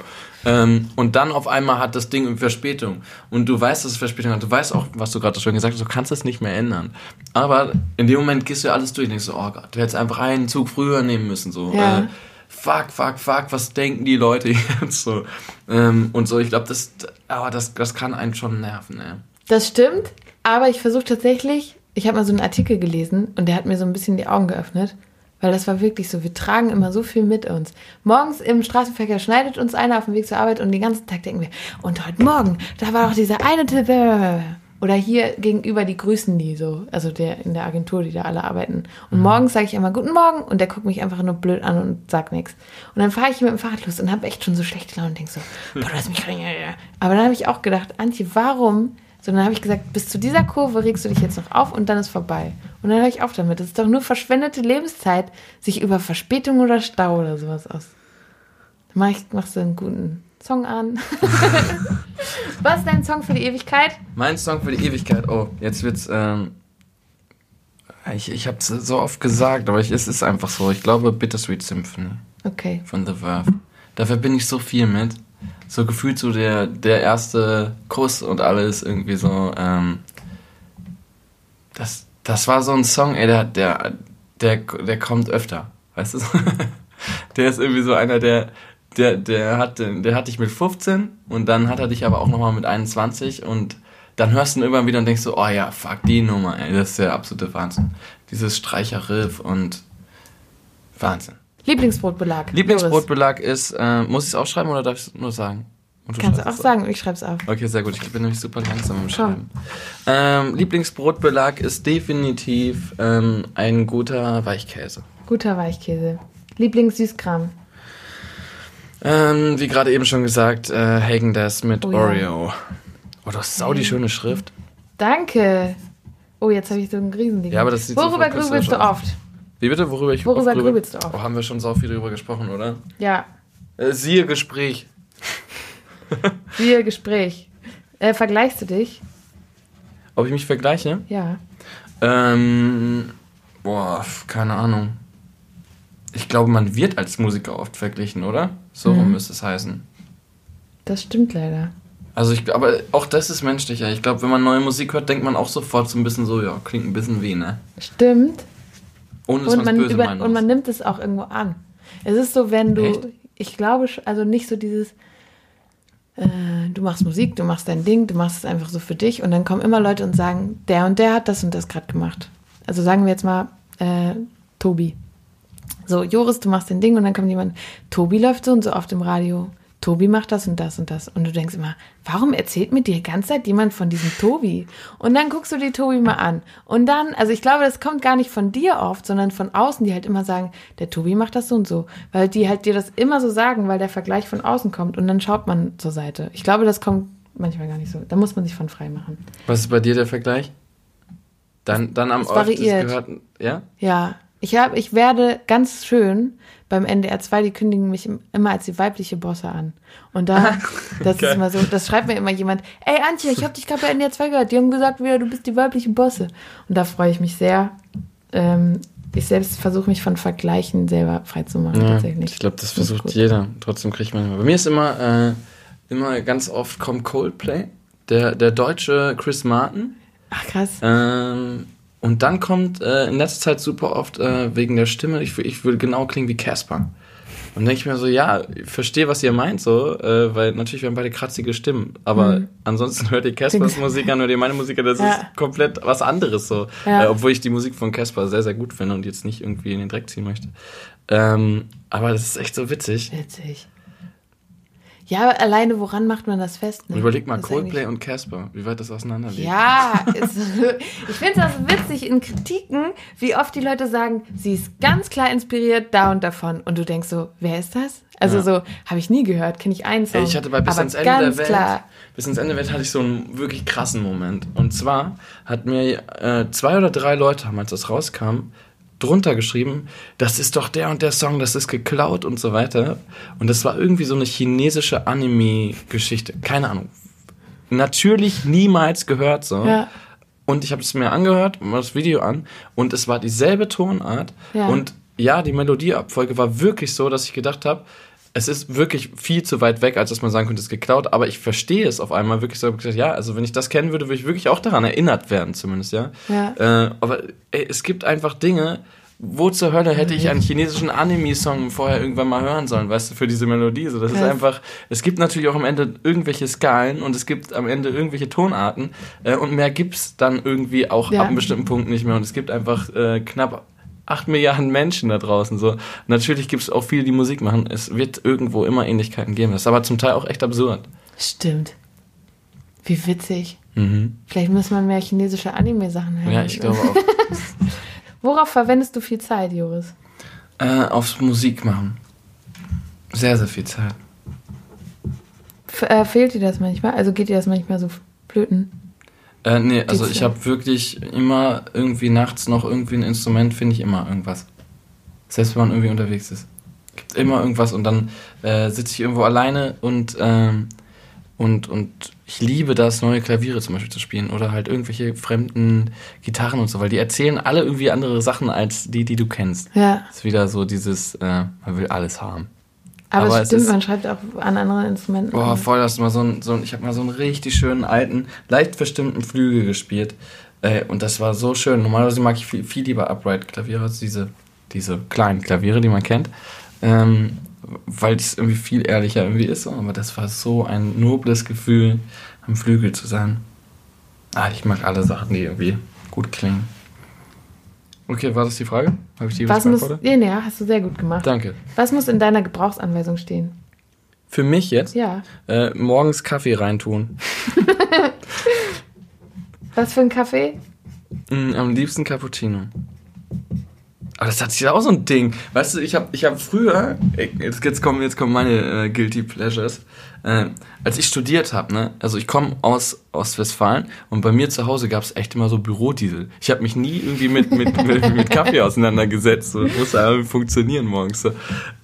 Ähm, und dann auf einmal hat das Ding Verspätung. Und du weißt, dass es Verspätung hat. Du weißt auch, was du gerade schon gesagt hast, du kannst es nicht mehr ändern. Aber in dem Moment gehst du ja alles durch und denkst so, oh Gott, du hättest einfach einen Zug früher nehmen müssen. So. Ja. Äh, fuck, fuck, fuck, was denken die Leute jetzt so? Ähm, und so, ich glaube, das, aber das, das kann einen schon nerven, ey. Das stimmt, aber ich versuche tatsächlich, ich habe mal so einen Artikel gelesen und der hat mir so ein bisschen die Augen geöffnet, weil das war wirklich so, wir tragen immer so viel mit uns. Morgens im Straßenverkehr schneidet uns einer auf dem Weg zur Arbeit und den ganzen Tag denken wir, und heute Morgen, da war doch dieser eine Typ, äh, oder hier gegenüber, die grüßen die so, also der in der Agentur, die da alle arbeiten. Und morgens sage ich immer Guten Morgen und der guckt mich einfach nur blöd an und sagt nichts. Und dann fahre ich mit dem Fahrrad los und habe echt schon so schlechte Laune und denke so, boah, du hast mich gerade- Aber dann habe ich auch gedacht, Antje, warum? So, dann habe ich gesagt, bis zu dieser Kurve regst du dich jetzt noch auf und dann ist vorbei. Und dann höre ich auf damit. Das ist doch nur verschwendete Lebenszeit, sich über Verspätung oder Stau oder sowas aus. Dann mach ich, machst du einen guten Song an. Was ist dein Song für die Ewigkeit? Mein Song für die Ewigkeit, oh, jetzt wird's, ähm, ich, ich hab's so oft gesagt, aber ich, es ist einfach so. Ich glaube Bittersweet Symphony Okay. von The Verve. Da verbinde ich so viel mit. So gefühlt so der, der erste Kuss und alles irgendwie so, ähm, das, das war so ein Song, ey, der, der, der, der kommt öfter, weißt du? der ist irgendwie so einer, der, der, der hat, der hat dich mit 15 und dann hat er dich aber auch nochmal mit 21 und dann hörst du ihn irgendwann wieder und denkst so, oh ja, fuck die Nummer, ey, das ist der absolute Wahnsinn. Dieses Streicherriff und Wahnsinn. Lieblingsbrotbelag. Lieblingsbrotbelag ist, äh, muss ich es aufschreiben oder darf ich es nur sagen? Und du Kannst du auch es sagen, ich schreib's auf. Okay, sehr gut. Ich bin nämlich super langsam im. Schreiben. Ähm, Lieblingsbrotbelag ist definitiv ähm, ein guter Weichkäse. Guter Weichkäse. Lieblingssüßkram. Ähm, wie gerade eben schon gesagt, äh, Hagen das mit Oh ja. Oreo. Oh, du hast sau die schöne Schrift. Danke. Oh, jetzt habe ich so einen Riesending. Ja, aber das sieht so Worüber grübelst du oft? Wie bitte? Worüber ich Worüber grübel? grübelst du oft? Oh, haben wir schon sau viel drüber gesprochen, oder? Ja, Äh, siehe Gespräch. wir Gespräch. Äh, vergleichst du dich? Ob ich mich vergleiche? Ja. Ähm, boah, keine Ahnung. Ich glaube, man wird als Musiker oft verglichen, oder? So rum Mhm. müsste es heißen. Das stimmt leider. Also ich aber auch das ist menschlich, ja. Ich glaube, wenn man neue Musik hört, denkt man auch sofort so ein bisschen so, ja, klingt ein bisschen wie, ne? Stimmt. Ohne dass Und man böse über, meinen und man nimmt es auch irgendwo an. Es ist so, wenn du, Echt? ich glaube, also nicht so dieses, äh, du machst Musik, du machst dein Ding, du machst es einfach so für dich und dann kommen immer Leute und sagen, der und der hat das und das gerade gemacht. Also sagen wir jetzt mal, äh, Tobi. So, Joris, du machst dein Ding und dann kommt jemand, Tobi läuft so und so oft im Radio. Tobi macht das und das und das. Und du denkst immer, warum erzählt mir die ganze Zeit jemand von diesem Tobi? Und dann guckst du die Tobi mal an. Und dann, also ich glaube, das kommt gar nicht von dir oft, sondern von außen, die halt immer sagen, der Tobi macht das so und so. Weil die halt dir das immer so sagen, weil der Vergleich von außen kommt und dann schaut man zur Seite. Ich glaube, das kommt manchmal gar nicht so. Da muss man sich von frei machen. Was ist bei dir der Vergleich? Dann, dann am variiert. gehörten, ja? Ja, ich habe, ich werde ganz schön beim NDR 2, die kündigen mich im- immer als die weibliche Bosse an. Und da, das ist immer so, das schreibt mir immer jemand, ey Antje, ich habe dich gerade bei NDR 2 gehört, die haben gesagt wieder, du bist die weibliche Bosse. Und da freue ich mich sehr. Ähm, ich selbst versuche mich von Vergleichen selber freizumachen, Ja, tatsächlich. ich glaube, das versucht jeder. Trotzdem kriegt man immer. Bei mir ist immer, äh, immer ganz oft kommt Coldplay. Der, der deutsche Chris Martin. Ach krass. Ähm, und dann kommt äh, in letzter Zeit super oft äh, wegen der Stimme, ich, ich will genau klingen wie Casper. Und denke ich mir so, ja, ich verstehe, was ihr meint, so, äh, weil natürlich wir haben beide kratzige Stimmen, aber Mhm. ansonsten hört ihr Caspers Musik an, hört ihr meine Musik an, das Ja. ist komplett was anderes so. Ja. Äh, obwohl ich die Musik von Casper sehr, sehr gut finde und jetzt nicht irgendwie in den Dreck ziehen möchte. Ähm, aber das ist echt so witzig. Witzig. Ja, alleine, woran macht man das fest? Ne? Überleg mal, Coldplay und Casper, wie weit das auseinander liegt. Ja, ist, ich finde das witzig in Kritiken, wie oft die Leute sagen, sie ist ganz klar inspiriert da und davon. Und du denkst so, wer ist das? Also Ja. so, habe ich nie gehört, kenne ich einen Song. Ich hatte bei Bis ans Ende der Welt, klar. Bis ans Ende der Welt hatte ich so einen wirklich krassen Moment. Und zwar hat mir äh, zwei oder drei Leute haben, als das rauskam, drunter geschrieben, das ist doch der und der Song, das ist geklaut und so weiter. Und das war irgendwie so eine chinesische Anime-Geschichte. Keine Ahnung. Natürlich niemals gehört so. Ja. Und ich habe es mir angehört, mal das Video an, und es war dieselbe Tonart. Ja. Und ja, die Melodieabfolge war wirklich so, dass ich gedacht habe, es ist wirklich viel zu weit weg, als dass man sagen könnte, es ist geklaut, aber ich verstehe es auf einmal wirklich so. gesagt, ja, also wenn ich das kennen würde, würde ich wirklich auch daran erinnert werden, zumindest, ja. Ja. Äh, aber ey, es gibt einfach Dinge, wo zur Hölle hätte ich einen chinesischen Anime-Song vorher irgendwann mal hören sollen, weißt du, für diese Melodie. So, das ist einfach, es gibt natürlich auch am Ende irgendwelche Skalen und es gibt am Ende irgendwelche Tonarten äh, und mehr gibt's dann irgendwie auch Ja. ab einem bestimmten Punkt nicht mehr. Und es gibt einfach äh, knapp acht Milliarden Menschen da draußen. So. Natürlich gibt's auch viele, die Musik machen. Es wird irgendwo immer Ähnlichkeiten geben. Das ist aber zum Teil auch echt absurd. Stimmt. Wie witzig. Mhm. Vielleicht muss man mehr chinesische Anime-Sachen hören. Ja, ich glaube auch. Worauf verwendest du viel Zeit, Joris? äh, aufs Musik machen. Sehr, sehr viel Zeit. F äh, fehlt dir das manchmal? Also geht dir das manchmal so flöten? Äh, nee, also ich habe wirklich immer irgendwie nachts noch irgendwie ein Instrument, finde ich immer irgendwas. Selbst wenn man irgendwie unterwegs ist. Gibt immer irgendwas und dann äh, sitze ich irgendwo alleine und, ähm, und, und ich liebe das, neue Klaviere zum Beispiel zu spielen oder halt irgendwelche fremden Gitarren und so, weil die erzählen alle irgendwie andere Sachen als die, die du kennst. Ja. ist wieder so dieses, äh, man will alles haben. Aber, Aber stimmt, man schreibt auch an anderen Instrumenten. Boah, voll, das mal so ein, so ein ich habe mal so einen richtig schönen alten, leicht verstimmten Flügel gespielt. Äh, und das war so schön. Normalerweise mag ich viel, viel lieber Upright-Klaviere als diese, diese kleinen Klaviere, die man kennt. Ähm, weil es irgendwie viel ehrlicher irgendwie ist. Aber das war so ein nobles Gefühl, am Flügel zu sein. Ah, ich mag alle Sachen, die irgendwie gut klingen. Okay, war das die Frage? Habe ich die Was muss, nee, nee, hast du sehr gut gemacht. Danke. Was muss in deiner Gebrauchsanweisung stehen? Für mich jetzt Ja. äh, morgens Kaffee reintun. Was für ein Kaffee? Mm, am liebsten Cappuccino. Aber das hat sich auch so ein Ding. Weißt du, ich habe ich hab früher, jetzt, jetzt, kommen, jetzt kommen meine äh, Guilty Pleasures, äh, als ich studiert habe, ne, also ich komme aus Ostwestfalen und bei mir zu Hause gab es echt immer so Bürodiesel. Ich habe mich nie irgendwie mit, mit, mit, mit Kaffee auseinandergesetzt. So, muss irgendwie funktionieren morgens. So.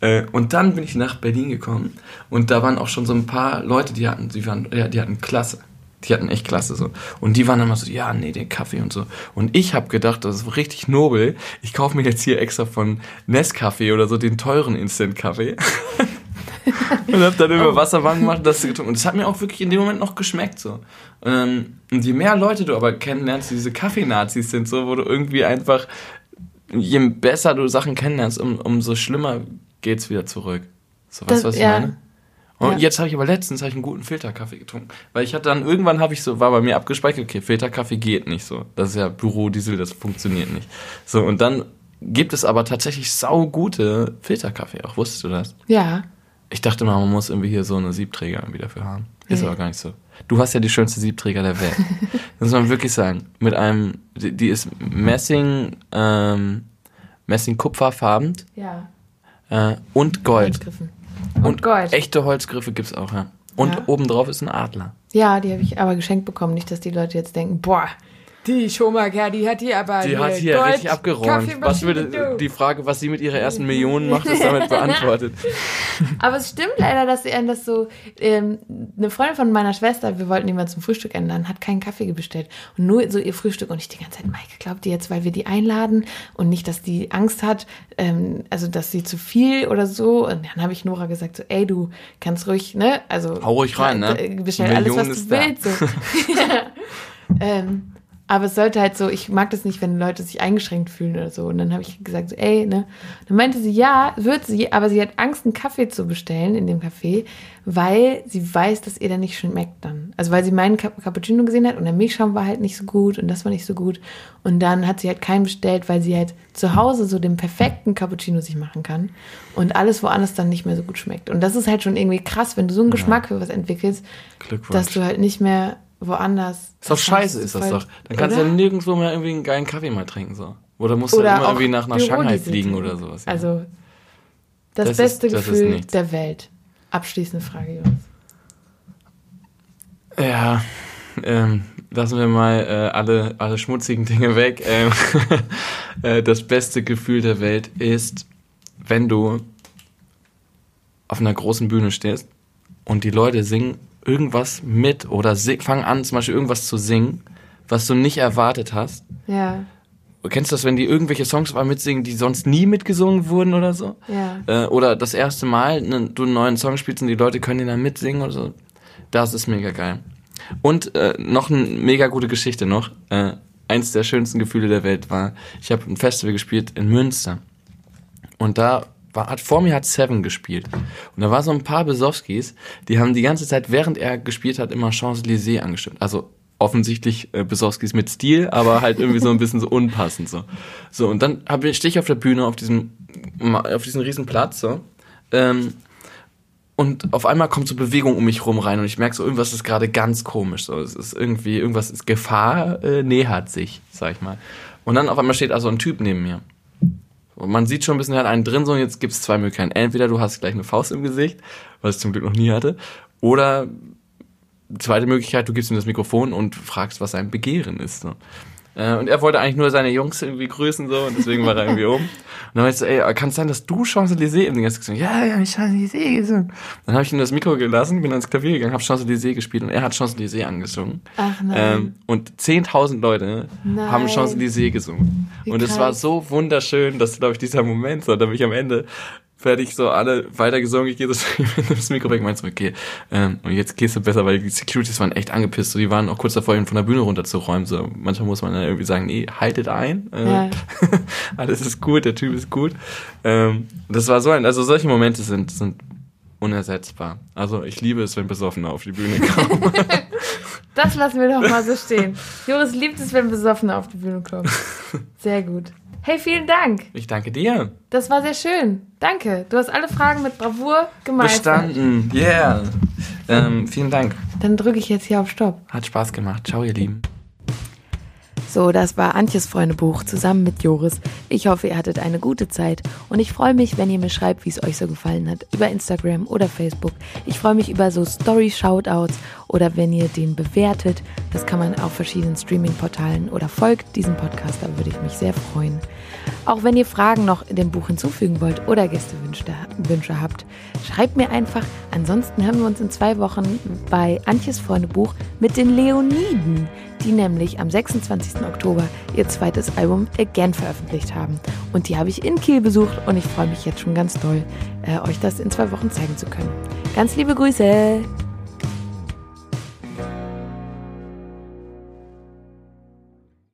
Äh, und dann bin ich nach Berlin gekommen und da waren auch schon so ein paar Leute, die hatten, die waren, ja, die hatten Klasse. Die hatten echt klasse so. Und die waren immer so, ja, nee, den Kaffee und so. Und ich habe gedacht, das ist richtig nobel. Ich kaufe mir jetzt hier extra von Nescafé oder so den teuren Instant-Kaffee. und habe dann immer Wasser warm gemacht und das getrunken. Und es hat mir auch wirklich in dem Moment noch geschmeckt so. Ähm, und je mehr Leute du aber kennenlernst, die diese Kaffeenazis sind, so, wo du irgendwie einfach, je besser du Sachen kennenlernst, um, umso schlimmer geht's wieder zurück. So, weißt du, Das- was ich ja. meine? Und Ja. jetzt habe ich aber letztens ich einen guten Filterkaffee getrunken. Weil ich hatte dann, irgendwann habe ich so, war bei mir abgespeichert, okay, Filterkaffee geht nicht so. Das ist ja Bürodiesel, das funktioniert nicht. So, und dann gibt es aber tatsächlich saugute Filterkaffee auch. Wusstest du das? Ja. Ich dachte mal, man muss irgendwie hier so eine Siebträger irgendwie dafür haben. Ist Nee. aber gar nicht so. Du hast ja die schönste Siebträger der Welt. das muss man wirklich sagen. Mit einem, die, die ist Messing, ähm, Messing-Kupferfarben Ja. äh, und Gold. Holzgriffen. Und, Und Gold. echte Holzgriffe gibt's auch, ja. Und Ja. obendrauf ist ein Adler. Ja, die habe ich aber geschenkt bekommen. Nicht, dass die Leute jetzt denken, boah, die Schumacher, die hat hier aber Die hat hier Gold- richtig abgeräumt. Was würde die Frage, was sie mit ihrer ersten Million macht, ist damit beantwortet. Aber es stimmt leider, dass sie einen das so. Ähm, eine Freundin von meiner Schwester, wir wollten die mal zum Frühstück ändern, hat keinen Kaffee bestellt. Und nur so ihr Frühstück. Und ich die ganze Zeit, Maike, glaubt die jetzt, weil wir die einladen und nicht, dass die Angst hat, ähm, also dass sie zu viel oder so. Und dann habe ich Nora gesagt, so, ey, du kannst ruhig, ne? Also Hau ruhig rein, ne? äh, Bestell alles, Million was ist du da. willst. So. ähm, Aber es sollte halt so, ich mag das nicht, wenn Leute sich eingeschränkt fühlen oder so. Und dann habe ich gesagt, so, ey, ne? Dann meinte sie, ja, wird sie, aber sie hat Angst, einen Kaffee zu bestellen in dem Café, weil sie weiß, dass ihr der nicht schmeckt dann. Also weil sie meinen Cappuccino gesehen hat und der Milchschaum war halt nicht so gut und das war nicht so gut. Und dann hat sie halt keinen bestellt, weil sie halt zu Hause so den perfekten Cappuccino sich machen kann und alles woanders dann nicht mehr so gut schmeckt. Und das ist halt schon irgendwie krass, wenn du so einen. Geschmack für was entwickelst, dass du halt nicht mehr woanders. Ist doch scheiße, ist das doch. Dann kannst oder? du ja nirgendwo mehr irgendwie einen geilen Kaffee mal trinken, so. Oder musst du oder immer irgendwie nach, nach Shanghai fliegen oder sowas. Ja. Also, das, das beste ist, das Gefühl der Welt. Abschließende Frage, Jungs. Ja, ähm, lassen wir mal äh, alle, alle schmutzigen Dinge weg. Ähm, äh, das beste Gefühl der Welt ist, wenn du auf einer großen Bühne stehst und die Leute singen irgendwas mit oder fangen an, zum Beispiel irgendwas zu singen, was du nicht erwartet hast. Ja. Kennst du das, wenn die irgendwelche Songs mal mitsingen, die sonst nie mitgesungen wurden oder so? Ja. Äh, oder das erste Mal ne, du einen neuen Song spielst und die Leute können den dann mitsingen oder so. Das ist mega geil. Und äh, noch eine mega gute Geschichte noch. Äh, eins der schönsten Gefühle der Welt war, ich habe ein Festival gespielt in Münster. Und da war, hat, vor mir hat Seven gespielt. Und da war so ein paar Besowskis, die haben die ganze Zeit, während er gespielt hat, immer Champs-Élysées angestimmt. Also offensichtlich äh, Besowskis mit Stil, aber halt irgendwie so ein bisschen so unpassend so. So, und dann stehe ich auf der Bühne auf diesem, auf diesem riesen Platz so. Ähm, und auf einmal kommt so Bewegung um mich rum rein und ich merke so, irgendwas ist gerade ganz komisch. So, es ist irgendwie, irgendwas ist Gefahr äh, nähert sich, sag ich mal. Und dann auf einmal steht also ein Typ neben mir. Und man sieht schon ein bisschen, er hat einen drin, so und jetzt gibt es zwei Möglichkeiten. Entweder du hast gleich eine Faust im Gesicht, was ich zum Glück noch nie hatte, oder zweite Möglichkeit, du gibst ihm das Mikrofon und fragst, was sein Begehren ist. So. Äh, und er wollte eigentlich nur seine Jungs irgendwie grüßen so und deswegen war er irgendwie um. Und dann meinte ich so, ey, kann es sein, dass du Champs-Élysées im Ding hast gesungen? Ja, ja, ich Champs-Élysées gesungen. Dann habe ich ihm das Mikro gelassen, bin ans Klavier gegangen, habe Champs-Élysées gespielt und er hat Champs-Élysées angesungen. Ach nein. Ähm, und 10.000 Leute nein. haben Champs-Élysées gesungen. Wie und es war so wunderschön, dass, glaube ich, dieser Moment, so, da bin ich am Ende fertig, so alle weitergesungen, ich gehe so das Mikro weg, meinst du, okay, ähm, und jetzt gehst du besser, weil die Securities waren echt angepisst, so, die waren auch kurz davor, ihn von der Bühne runterzuräumen, so, manchmal muss man dann irgendwie sagen, nee, haltet ein, äh, ja. alles ist gut, der Typ ist gut, ähm, das war so ein, also solche Momente sind, sind unersetzbar. Also ich liebe es, wenn Besoffene auf die Bühne kommen. das lassen wir doch mal so stehen. Joris liebt es, wenn Besoffene auf die Bühne kommen. Sehr gut. Hey, vielen Dank. Ich danke dir. Das war sehr schön. Danke. Du hast alle Fragen mit Bravour gemeistert. Bestanden. Yeah. Ähm, vielen Dank. Dann drücke ich jetzt hier auf Stopp. Hat Spaß gemacht. Ciao, ihr Lieben. So, das war Antjes Freundebuch zusammen mit Joris. Ich hoffe, ihr hattet eine gute Zeit und ich freue mich, wenn ihr mir schreibt, wie es euch so gefallen hat, über Instagram oder Facebook. Ich freue mich über so Story-Shoutouts oder wenn ihr den bewertet. Das kann man auf verschiedenen Streaming-Portalen oder folgt diesem Podcast, da würde ich mich sehr freuen. Auch wenn ihr Fragen noch in dem Buch hinzufügen wollt oder Gästewünsche habt, schreibt mir einfach. Ansonsten hören wir uns in zwei Wochen bei Antjes Freundebuch mit den Leoniden die nämlich am 26. Oktober ihr zweites Album Again veröffentlicht haben. Und die habe ich in Kiel besucht und ich freue mich jetzt schon ganz doll, äh, euch das in zwei Wochen zeigen zu können. Ganz liebe Grüße!